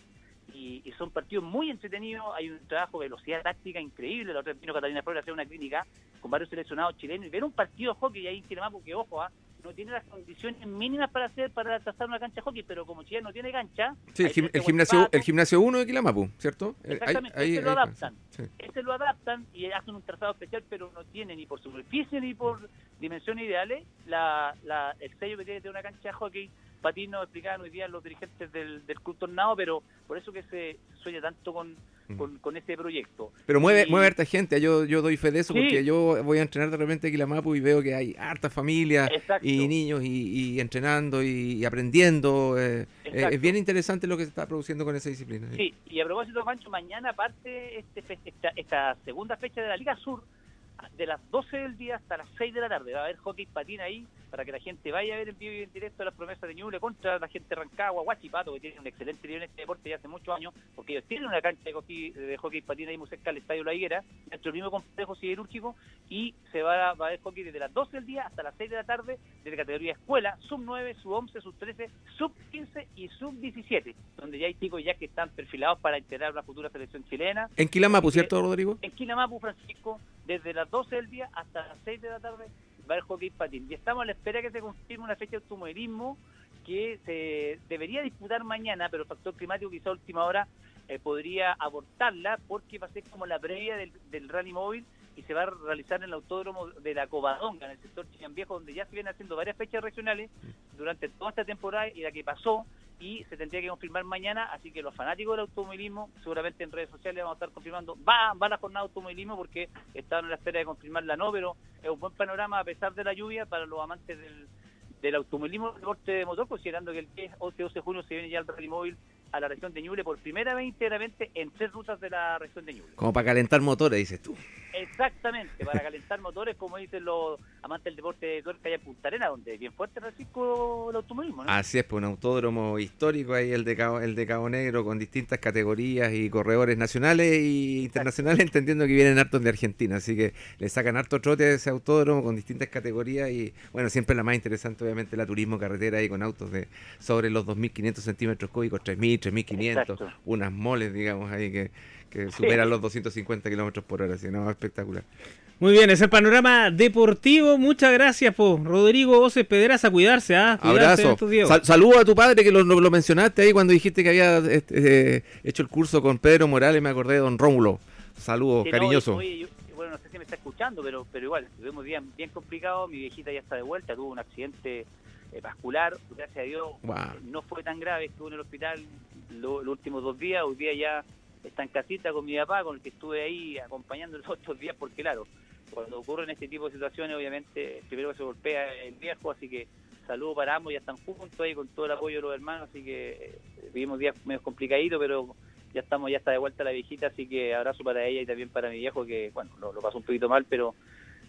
Y, y son partidos muy entretenidos, hay un trabajo de velocidad táctica increíble. La otra vez Catalina Flores a hacer una clínica con varios seleccionados chilenos y ver un partido de hockey ahí en Quilamapo, que ojo, ah, no tiene las condiciones mínimas para hacer para trazar una cancha de hockey, pero como Chile no tiene cancha, Sí, el, el gimnasio el gimnasio 1 de Quilamapu, ¿cierto? Eh, ahí- Exactamente, ahí- ese lo adaptan. sí. ese lo adaptan y hacen un trazado especial, pero no tiene ni por superficie ni por dimensiones ideales la, la, el sello que tiene de una cancha de hockey. Patín nos explicaban hoy día los dirigentes del, del Club Tornado, pero por eso que se sueña tanto con, con, con este proyecto. Pero mueve, Y- mueve harta gente, yo, yo doy fe de eso Sí. porque yo voy a entrenar de repente a Quilamapu y veo que hay harta familia Exacto. y niños y, y entrenando y, y aprendiendo. eh, eh, es bien interesante lo que se está produciendo con esa disciplina. sí. Sí, y a propósito, Pancho, mañana parte este, esta, esta segunda fecha de la Liga Sur, de las 12 del día hasta las 6 de la tarde. Va a haber hockey patín ahí para que la gente vaya a ver en vivo y en directo las promesas de Ñuble contra la gente de Rancagua, Guachipato, que tiene un excelente nivel en este deporte ya hace muchos años, porque ellos tienen una cancha de hockey, de hockey patín ahí muy cerca del Estadio La Higuera, dentro del mismo complejo siderúrgico, y se va a, va a haber hockey desde las 12 del día hasta las 6 de la tarde, desde categoría escuela, sub 9, sub 11, sub 13, sub 15 y sub 17, donde ya hay chicos ya que están perfilados para integrar una futura selección chilena. En Quilamapu, ¿cierto, Rodrigo? En Quilamapu, Francisco, desde las 12 del día hasta las 6 de la tarde va el hockey patín. Y estamos a la espera que se confirme una fecha de automovilismo que se debería disputar mañana, pero el factor climático quizá a última hora eh, podría abortarla porque va a ser como la previa del, del rally móvil y se va a realizar en el autódromo de la Covadonga, en el sector Chillán Viejo, donde ya se vienen haciendo varias fechas regionales durante toda esta temporada y la que pasó y se tendría que confirmar mañana, así que los fanáticos del automovilismo, seguramente en redes sociales vamos a estar confirmando, va, va la jornada de automovilismo porque estaban a la espera de confirmarla no, pero es un buen panorama a pesar de la lluvia para los amantes del, del automovilismo deporte de motor, considerando que el 10, 11, 12 de junio se viene ya el rally móvil a la región de Ñuble por primera vez íntegramente en tres rutas de la región de Ñuble. Como para calentar motores, dices tú. Exactamente, para [LAUGHS] calentar motores, como dicen los amantes del deporte de tuerca allá en Punta Arena, donde es bien fuerte Francisco el automovilismo, ¿no? Así es, pues un autódromo histórico ahí, el de Cabo, el de Cabo Negro, con distintas categorías y corredores nacionales e internacionales, [LAUGHS] entendiendo que vienen hartos de Argentina. Así que le sacan harto trote a ese autódromo con distintas categorías y, bueno, siempre la más interesante, obviamente, la turismo carretera ahí con autos de sobre los 2.500 centímetros cúbicos, 3.000, 3.500, Exacto. unas moles, digamos, ahí que, que superan los 250 kilómetros por hora. Así, no, espectacular. Muy bien, es el panorama deportivo. Muchas gracias, po. Rodrigo Oces Pedraza, cuidarse, ¿ah? Cuidarse Abrazo. Sal- saludo a tu padre que lo, lo- lo mencionaste ahí cuando dijiste que había este, eh, hecho el curso con Pedro Morales. Me acordé de don Rómulo. Saludos, Sí, no, cariñoso. oye, yo- bueno, no sé si me está escuchando, pero pero igual, tuvimos días bien complicados. Mi viejita ya está de vuelta, tuvo un accidente eh, vascular. Gracias a Dios, Wow. no fue tan grave. Estuvo en el hospital lo- los últimos dos días. Hoy día ya está en casita con mi papá, con el que estuve ahí acompañando [LAUGHS] los otros días, porque claro, cuando ocurren este tipo de situaciones, obviamente, primero que se golpea el viejo, así que saludos para ambos, ya están juntos ahí con todo el apoyo de los hermanos, así que eh, vivimos días medio complicaditos, pero ya estamos, ya está de vuelta la viejita, así que abrazo para ella y también para mi viejo, que bueno, lo, lo pasó un poquito mal, pero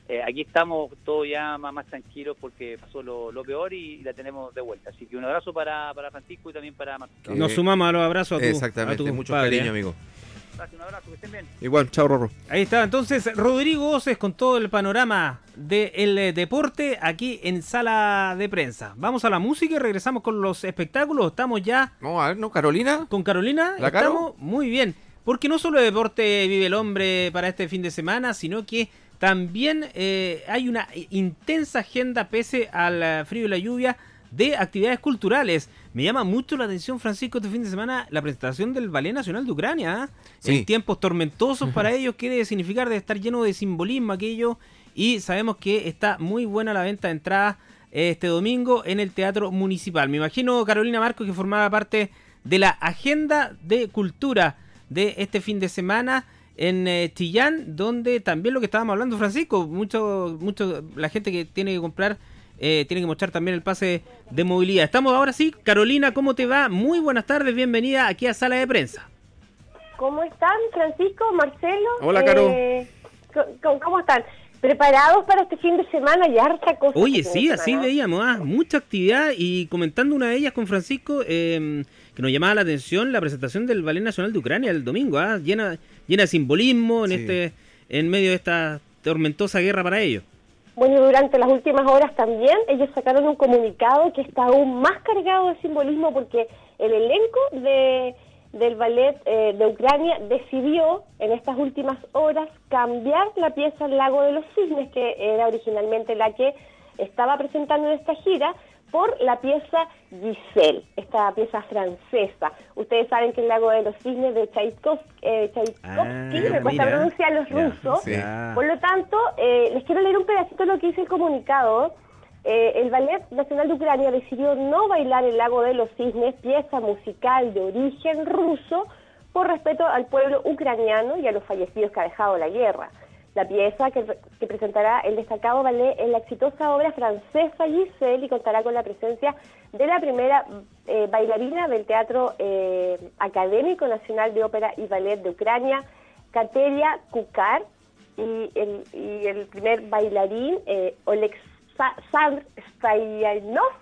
eh, aquí estamos todos ya más, más tranquilos porque pasó lo, lo peor y, la tenemos de vuelta. Así que un abrazo para, para Francisco y también para. Que- Nos sumamos a los abrazos a tu, Exactamente, a tu mucho padre, cariño, ¿eh? amigo. Gracias, un abrazo, que estén bien. Igual, chao, Rorro. Ahí está, entonces Rodrigo Oces con todo el panorama del eh, deporte aquí en sala de prensa. Vamos a la música y regresamos con los espectáculos. Estamos ya Vamos a ver, ¿no? Carolina. con Carolina. ¿La Caro? Estamos muy bien. Porque no solo de deporte vive el hombre para este fin de semana, sino que también eh, hay una intensa agenda, pese al eh, frío y la lluvia, de actividades culturales. Me llama mucho la atención, Francisco, este fin de semana, la presentación del Ballet Nacional de Ucrania. ¿ah? Sí. En tiempos tormentosos para ellos, ¿qué debe significar? Debe estar lleno de simbolismo aquello. Y sabemos que está muy buena la venta de entradas este domingo en el Teatro Municipal. Me imagino, Carolina Marcos, que formaba parte de la agenda de cultura de este fin de semana en eh, Chillán, donde también lo que estábamos hablando, Francisco, mucho, mucho, la gente que tiene que comprar eh, tiene que mostrar también el pase de movilidad. Estamos ahora sí, Carolina, ¿cómo te va? Muy buenas tardes, bienvenida aquí a Sala de Prensa. ¿Cómo están, Francisco, Marcelo? Hola, Caro. Eh, ¿Cómo están? ¿Preparados para este fin de semana y harta cosa? Oye, sí, así semana? veíamos, ah, mucha actividad y comentando una de ellas con Francisco, eh, que nos llamaba la atención la presentación del Ballet Nacional de Ucrania el domingo, ah, llena, llena de simbolismo en Sí. este, en medio de esta tormentosa guerra para ellos. Bueno, durante las últimas horas también ellos sacaron un comunicado que está aún más cargado de simbolismo porque el elenco de, del ballet eh, de Ucrania decidió en estas últimas horas cambiar la pieza El Lago de los Cisnes, que era originalmente la que estaba presentando en esta gira, por la pieza Giselle, esta pieza francesa. Ustedes saben que el Lago de los Cisnes de Tchaikovsky, eh, Tchaikovsky Ah, me cuesta pronunciar los rusos, por lo tanto, eh, les quiero leer un pedacito de lo que dice el comunicado. Eh, el Ballet Nacional de Ucrania decidió no bailar el Lago de los Cisnes, pieza musical de origen ruso, por respeto al pueblo ucraniano y a los fallecidos que ha dejado la guerra. La pieza que, que presentará el destacado ballet en la exitosa obra francesa Giselle y contará con la presencia de la primera eh, bailarina del Teatro eh, Académico Nacional de Ópera y Ballet de Ucrania, Kateria Kukar, y el, y el primer bailarín, eh, Oleksandr Stoyanov.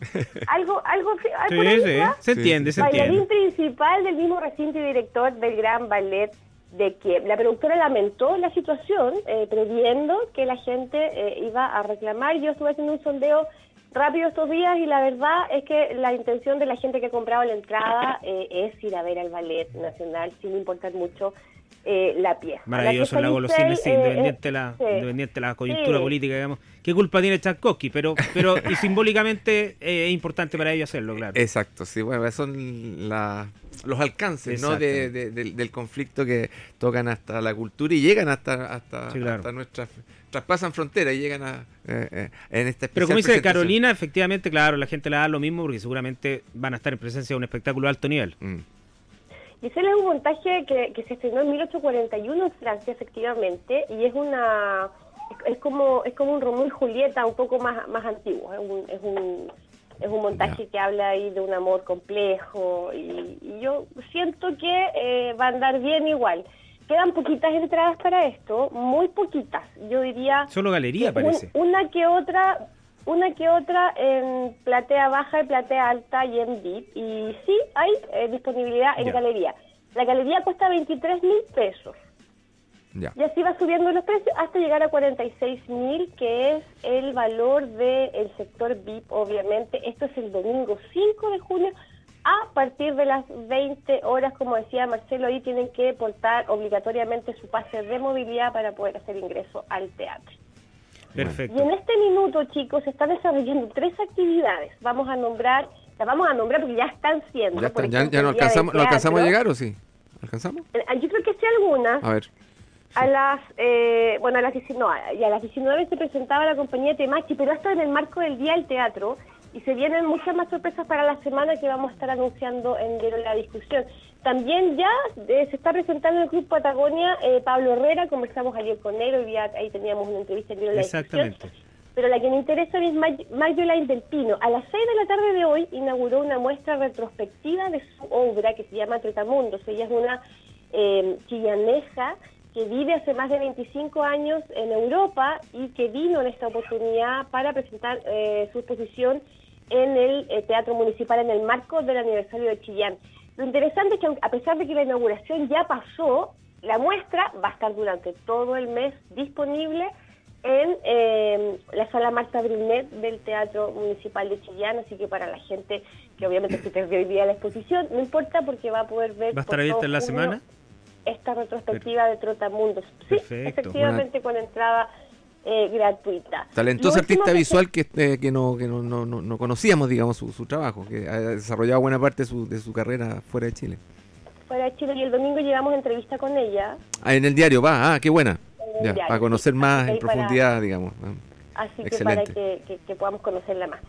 [LAUGHS] algo, algo, Sí, sí, ¿verdad? se Sí, entiende, se Bailarín entiende. principal del mismo recinto y director del Gran Ballet de Kiev. La productora lamentó la situación, eh, previendo que la gente eh, iba a reclamar. Yo estuve haciendo un sondeo rápido estos días y la verdad es que la intención de la gente que ha comprado la entrada eh, es ir a ver al Ballet Nacional sin importar mucho eh, la pieza. Maravilloso La el pieza lago de los Giselle, Cisnes, sí, eh, independiente, eh, la, sí. independiente de la coyuntura Sí. política, digamos. ¿Qué culpa tiene Tchaikovsky? Pero, pero y [LAUGHS] simbólicamente eh, es importante para ellos hacerlo, claro. Exacto, sí, bueno, esos son la- los alcances ¿no? de, del, conflicto que tocan hasta la cultura y llegan hasta, hasta, Sí, claro. hasta nuestras, traspasan fronteras y llegan a, eh, eh, en esta Pero como dice. Carolina, efectivamente, claro, la gente le da lo mismo porque seguramente van a estar en presencia de un espectáculo de alto nivel. Mm. Giselle es un montaje que, que se estrenó en 1841 en Francia, efectivamente, y es una es, es como es como un Romeo y Julieta un poco más más antiguo. Es un es un, es un montaje que habla ahí de un amor complejo y, y yo siento que eh, va a andar bien igual. Quedan poquitas entradas para esto, muy poquitas. Yo diría Solo galería, un- parece. una que otra, una que otra en platea baja y platea alta y en VIP. Y sí, hay eh, disponibilidad en Ya. galería. La galería cuesta 23 mil pesos. Ya. Y así va subiendo los precios hasta llegar a 46 mil, que es el valor del sector VIP, obviamente. Esto es el domingo 5 de junio. A partir de las 20 horas, como decía Marcelo, ahí tienen que portar obligatoriamente su pase de movilidad para poder hacer ingreso al teatro. Y en este minuto, chicos, se están desarrollando tres actividades. Vamos a nombrar, las vamos a nombrar porque ya están siendo. ¿Ya, no alcanzamos, ¿no alcanzamos a llegar o sí? ¿Alcanzamos? Eh, Yo creo que sí algunas. A ver. A las, eh, bueno, a las, 19, no, y a las 19 se presentaba la compañía Temachi, pero esto en el marco del Día del Teatro, y se vienen muchas más sorpresas para la semana que vamos a estar anunciando en La Discusión. También ya eh, se está presentando en el Club Patagonia eh, Pablo Herrera, conversamos ayer con él, hoy día ahí teníamos una entrevista en La. Exactamente. Pero la que me interesa es Mag- Magdalene del Pino. A las 6 de la tarde de hoy inauguró una muestra retrospectiva de su obra que se llama Tretamundos. Ella es una eh, chillaneja que vive hace más de 25 años en Europa y que vino en esta oportunidad para presentar eh, su exposición en el Teatro Municipal en el marco del aniversario de Chillán. Lo interesante es que a pesar de que la inauguración ya pasó, la muestra va a estar durante todo el mes disponible en eh, la sala Marta Brunet del Teatro Municipal de Chillán, así que para la gente que obviamente se perdió hoy día la exposición, no importa porque va a poder ver... ¿Va a estar abierta en la semana? esta retrospectiva de Trotamundos. Sí, Perfecto. efectivamente con entrada eh, gratuita. Último artista que visual que, eh, que, no, que no, no, no- no conocíamos, digamos, su, su trabajo, que ha desarrollado buena parte de su, de su carrera fuera de Chile. Fuera de Chile y el domingo llevamos entrevista con ella. Ah, en el diario va, ah, qué buena. Ya, diario, para conocer más en para- profundidad, digamos. ah. Así que para que, que- podamos conocerla más.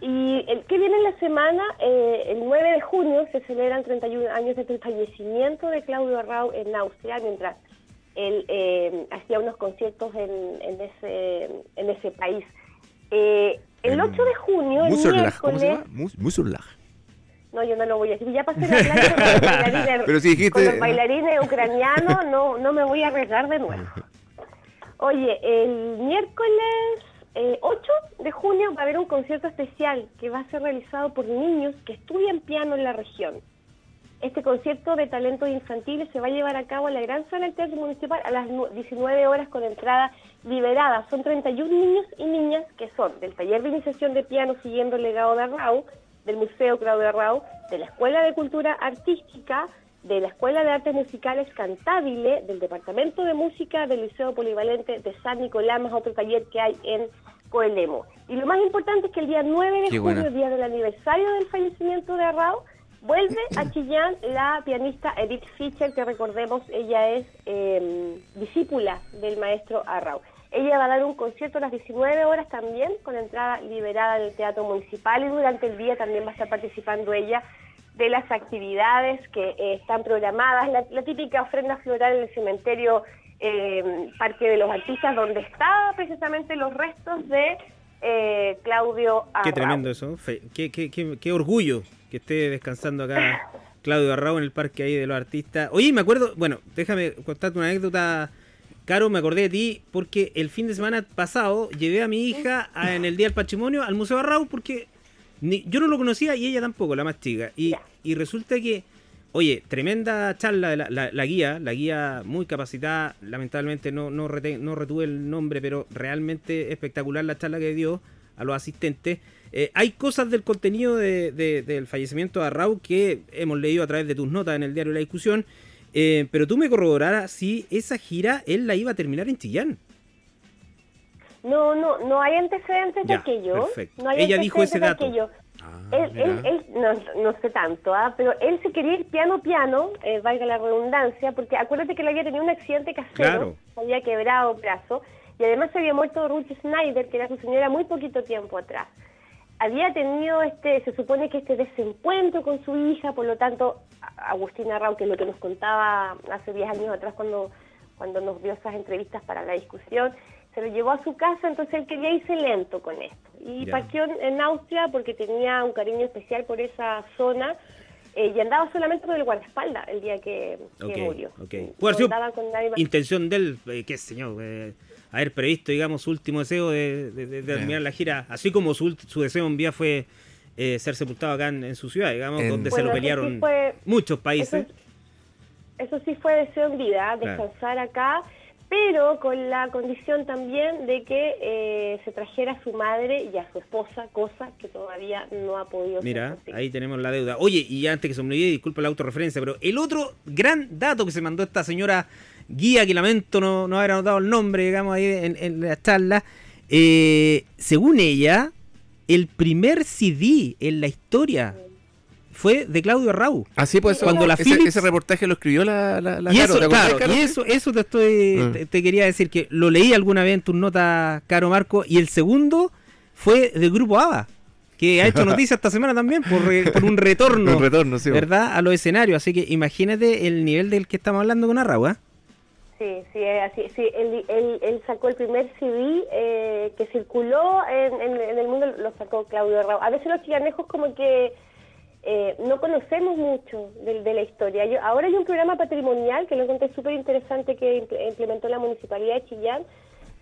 Y el que viene en la semana, eh, el 9 de junio, se celebran 31 años el fallecimiento de Claudio Arrau en Austria, mientras él eh, hacía unos conciertos en, en ese, en ese país. Eh, el En 8 de junio, el Musurlach, ¿cómo se miércoles... llama? No, yo no lo voy a decir. Ya pasé la clase con los [LAUGHS] bailarines, Pero si dijiste- con los bailarines ucranianos, no, no me voy a arriesgar de nuevo. Oye, el miércoles eh, 8 de junio va a haber un concierto especial que va a ser realizado por niños que estudian piano en la región. Este concierto de talentos infantiles se va a llevar a cabo en la Gran Sala del Teatro Municipal a las nu- 19 horas con entrada liberada. Son 31 niños y niñas que son del taller de iniciación de piano siguiendo el legado de Arrau, del Museo Claudio Arrau, de la Escuela de Cultura Artística, de la Escuela de Artes Musicales Cantabile, del Departamento de Música del Liceo Polivalente de San Nicolás, más otro taller que hay en Coelemo. Y lo más importante es que el día 9 de Qué junio, buena. el día del aniversario del fallecimiento de Arrau, vuelve a Chillán la pianista Edith Fischer, que recordemos, ella es eh, discípula del maestro Arrau. Ella va a dar un concierto a las 19 horas también, con entrada liberada en el Teatro Municipal, y durante el día también va a estar participando ella de las actividades que eh, están programadas, la, la típica ofrenda floral en el cementerio eh, Parque de los Artistas, donde está precisamente los restos de eh, Claudio Arrau. Qué tremendo eso. Qué, qué, qué, qué orgullo que esté descansando acá Claudio Arrao en el parque ahí de los artistas. Oye, me acuerdo, bueno, déjame contarte una anécdota. Caro, me acordé de ti porque el fin de semana pasado llevé a mi hija a- en el Día del Patrimonio al Museo Arrau porque ni- yo no lo conocía y ella tampoco, la más chica. Y, y resulta que, oye, tremenda charla de la, la- la guía, la guía muy capacitada, lamentablemente no, no, no retuve el nombre, pero realmente espectacular la charla que dio a los asistentes. Eh, hay cosas del contenido de- de- del fallecimiento de Arrau que hemos leído a través de tus notas en el diario La Discusión, eh, pero tú me corroboraras si esa gira él la iba a terminar en Chillán. No, no, no hay antecedentes de aquello. perfecto. No hay Ella dijo ese dato. aquello. Ah, él, él, él- no, no sé tanto, ¿ah? pero él se quería ir piano piano, eh, valga la redundancia, porque acuérdate que él había tenido un accidente casero, Claro. había quebrado brazo, y además se había muerto Ruth Snyder, que era su señora muy poquito tiempo atrás. Había tenido este, se supone que este desencuentro con su hija, por lo tanto, Agustina Rau, que es lo que nos contaba hace 10 años atrás cuando, cuando nos dio esas entrevistas para la discusión, se lo llevó a su casa, entonces él quería irse lento con esto. Y Ya. partió en, Austria porque tenía un cariño especial por esa zona eh, y andaba solamente por el guardaespaldas el día que, murió. ok. No andaba con nadie más. intención de él, eh, qué yo, eh, haber previsto, digamos, su último deseo de, de- de- de terminar la gira, así como su, ult- su deseo en vía fue eh, ser sepultado acá en, en su ciudad, digamos, En- donde se lo sí pelearon fue- muchos países. Eso, eso sí fue deseo en vida, Claro. descansar acá, pero con la condición también de que eh, se trajera a su madre y a su esposa, cosa que todavía no ha podido Mira, ser ahí tenemos la deuda. Oye, y antes que se me olvide, disculpa la autorreferencia, pero el otro gran dato que se mandó esta señora guía, que lamento no, no haber anotado el nombre, digamos, ahí en, en la charla, eh, según ella, el primer CD en la historia fue de Claudio Arrau. Ah, sí, pues Cuando la ese, Philips- ese reportaje lo escribió la, la, la y Caro, eso, ¿te acordás, claro, Caro? y eso, eso te estoy, Ah. te, te quería decir que lo leí alguna vez en tus notas, Caro Marco, y el segundo fue del grupo ABBA, que ha hecho [LAUGHS] noticia esta semana también por, re- por un retorno, [LAUGHS] Un retorno, sí. ¿verdad? A los escenarios. Así que imagínate el nivel del que estamos hablando con Arrau, ¿ah? Sí, sí, así. Sí, él, él, él sacó el primer CD eh, que circuló en, el mundo, lo sacó Claudio Rao. A veces los chilanejos como que eh, no conocemos mucho de, de la historia. Yo, ahora hay un programa patrimonial que lo encontré súper interesante que imple- implementó la Municipalidad de Chillán,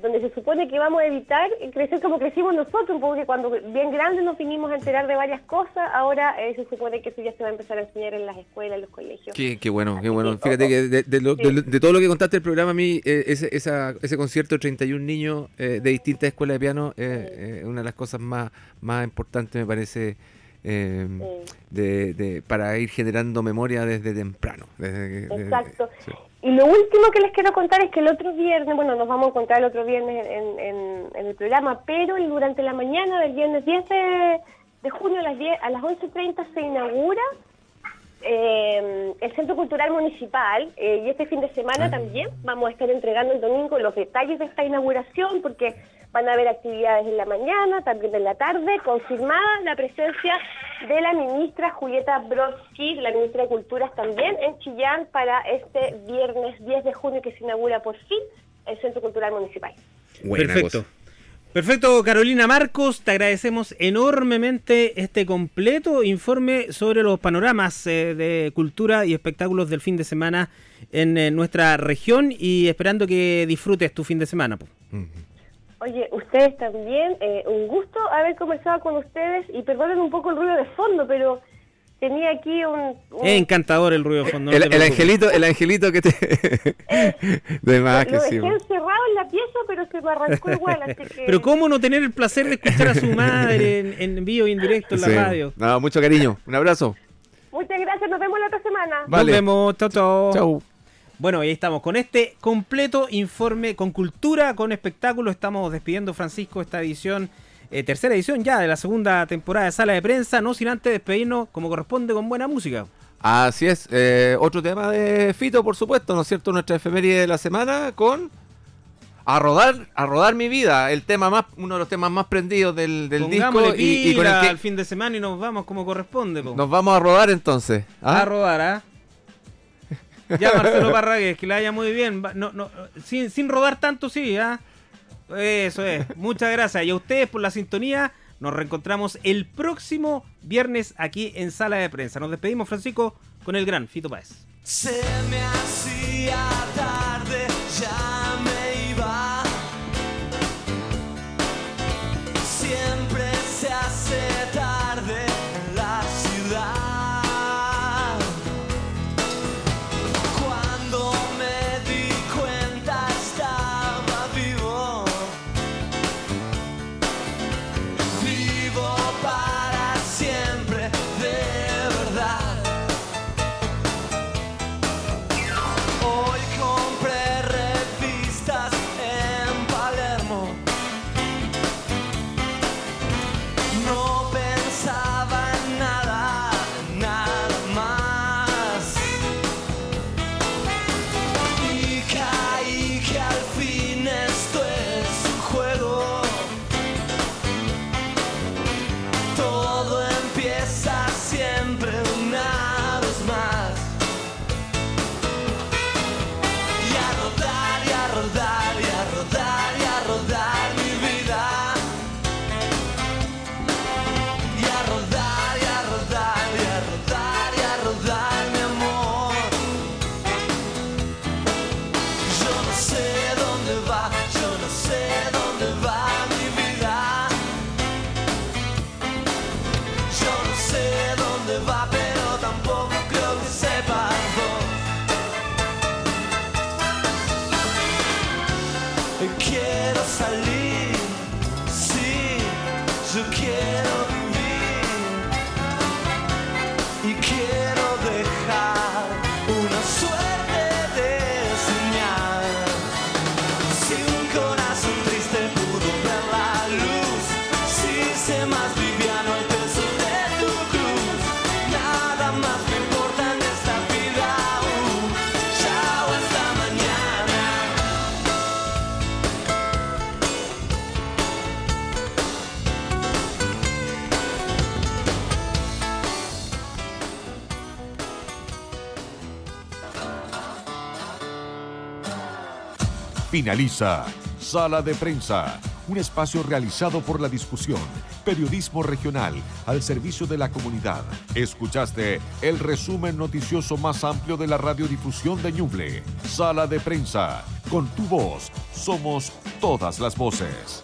donde se supone que vamos a evitar crecer como crecimos nosotros, porque cuando bien grandes nos vinimos a enterar de varias cosas, ahora eh, se supone que eso ya se va a empezar a enseñar en las escuelas, en los colegios. Qué, qué bueno, qué bueno. que, Fíjate que de, de lo- Sí. de todo lo que contaste del programa, a mí eh, ese, esa- ese concierto de 31 niños eh, de distintas escuelas de piano es una de las cosas más, más importantes, me parece, eh, Eh. de, de- para ir generando memoria desde temprano. desde- Exacto. sí. Y lo último que les quiero contar es que el otro viernes, bueno, nos vamos a encontrar el otro viernes en, en- el programa, pero durante la mañana del viernes 10 de, de junio a las, 10, a las 11.30 se inaugura eh, el Centro Cultural Municipal eh, y este fin de semana también vamos a estar entregando el domingo los detalles de esta inauguración porque van a haber actividades en la mañana, también en la tarde, confirmada la presencia de la ministra Julieta Brodsky, la ministra de Culturas también en Chillán para este viernes 10 de junio que se inaugura por fin el Centro Cultural Municipal. Buena Perfecto. cosa. Perfecto, Carolina Marcos, te agradecemos enormemente este completo informe sobre los panoramas eh, de cultura y espectáculos del fin de semana en eh, nuestra región y esperando que disfrutes tu fin de semana. po. Oye, ustedes también, eh, un gusto haber conversado con ustedes y perdonen un poco el ruido de fondo, pero tenía aquí un... un- Es encantador el ruido de fondo. no El, angelito, el angelito que te. [LAUGHS] de más que lo dejé encerrado en la pieza, pero se me arrancó igual, así [LAUGHS] que... Pero ¿cómo no tener el placer de escuchar a su [LAUGHS] madre en, en vivo y en directo en la radio? No, mucho cariño. Un abrazo. Muchas gracias, nos vemos la otra semana. Vale. Nos vemos, chao, chao. Chau. Bueno, y ahí estamos con este completo informe con cultura, con espectáculo. Estamos despidiendo, Francisco, esta edición, eh, tercera edición ya de la segunda temporada de Sala de Prensa. No sin antes despedirnos como corresponde con buena música. Así es. eh, otro tema de Fito, por supuesto, ¿no es cierto? Nuestra efeméride de la semana con. A rodar, a rodar mi vida, el tema más, uno de los temas más prendidos del, disco y, y con el que al fin de semana y nos vamos como corresponde. po. nos vamos a rodar entonces. ¿ah? A rodar, ¿ah? Ya, Marcelo Parragués, que le vaya muy bien. No, no, sin, sin rodar tanto, sí, ¿ah? Eso es. Muchas gracias. Y a ustedes por la sintonía. Nos reencontramos el próximo viernes aquí en Sala de Prensa. Nos despedimos, Francisco, con el gran Fito Páez. Finaliza Sala de Prensa, un espacio realizado por la discusión, periodismo regional al servicio de la comunidad. Escuchaste el resumen noticioso más amplio de la radiodifusión de Ñuble. Sala de Prensa, con tu voz, somos todas las voces.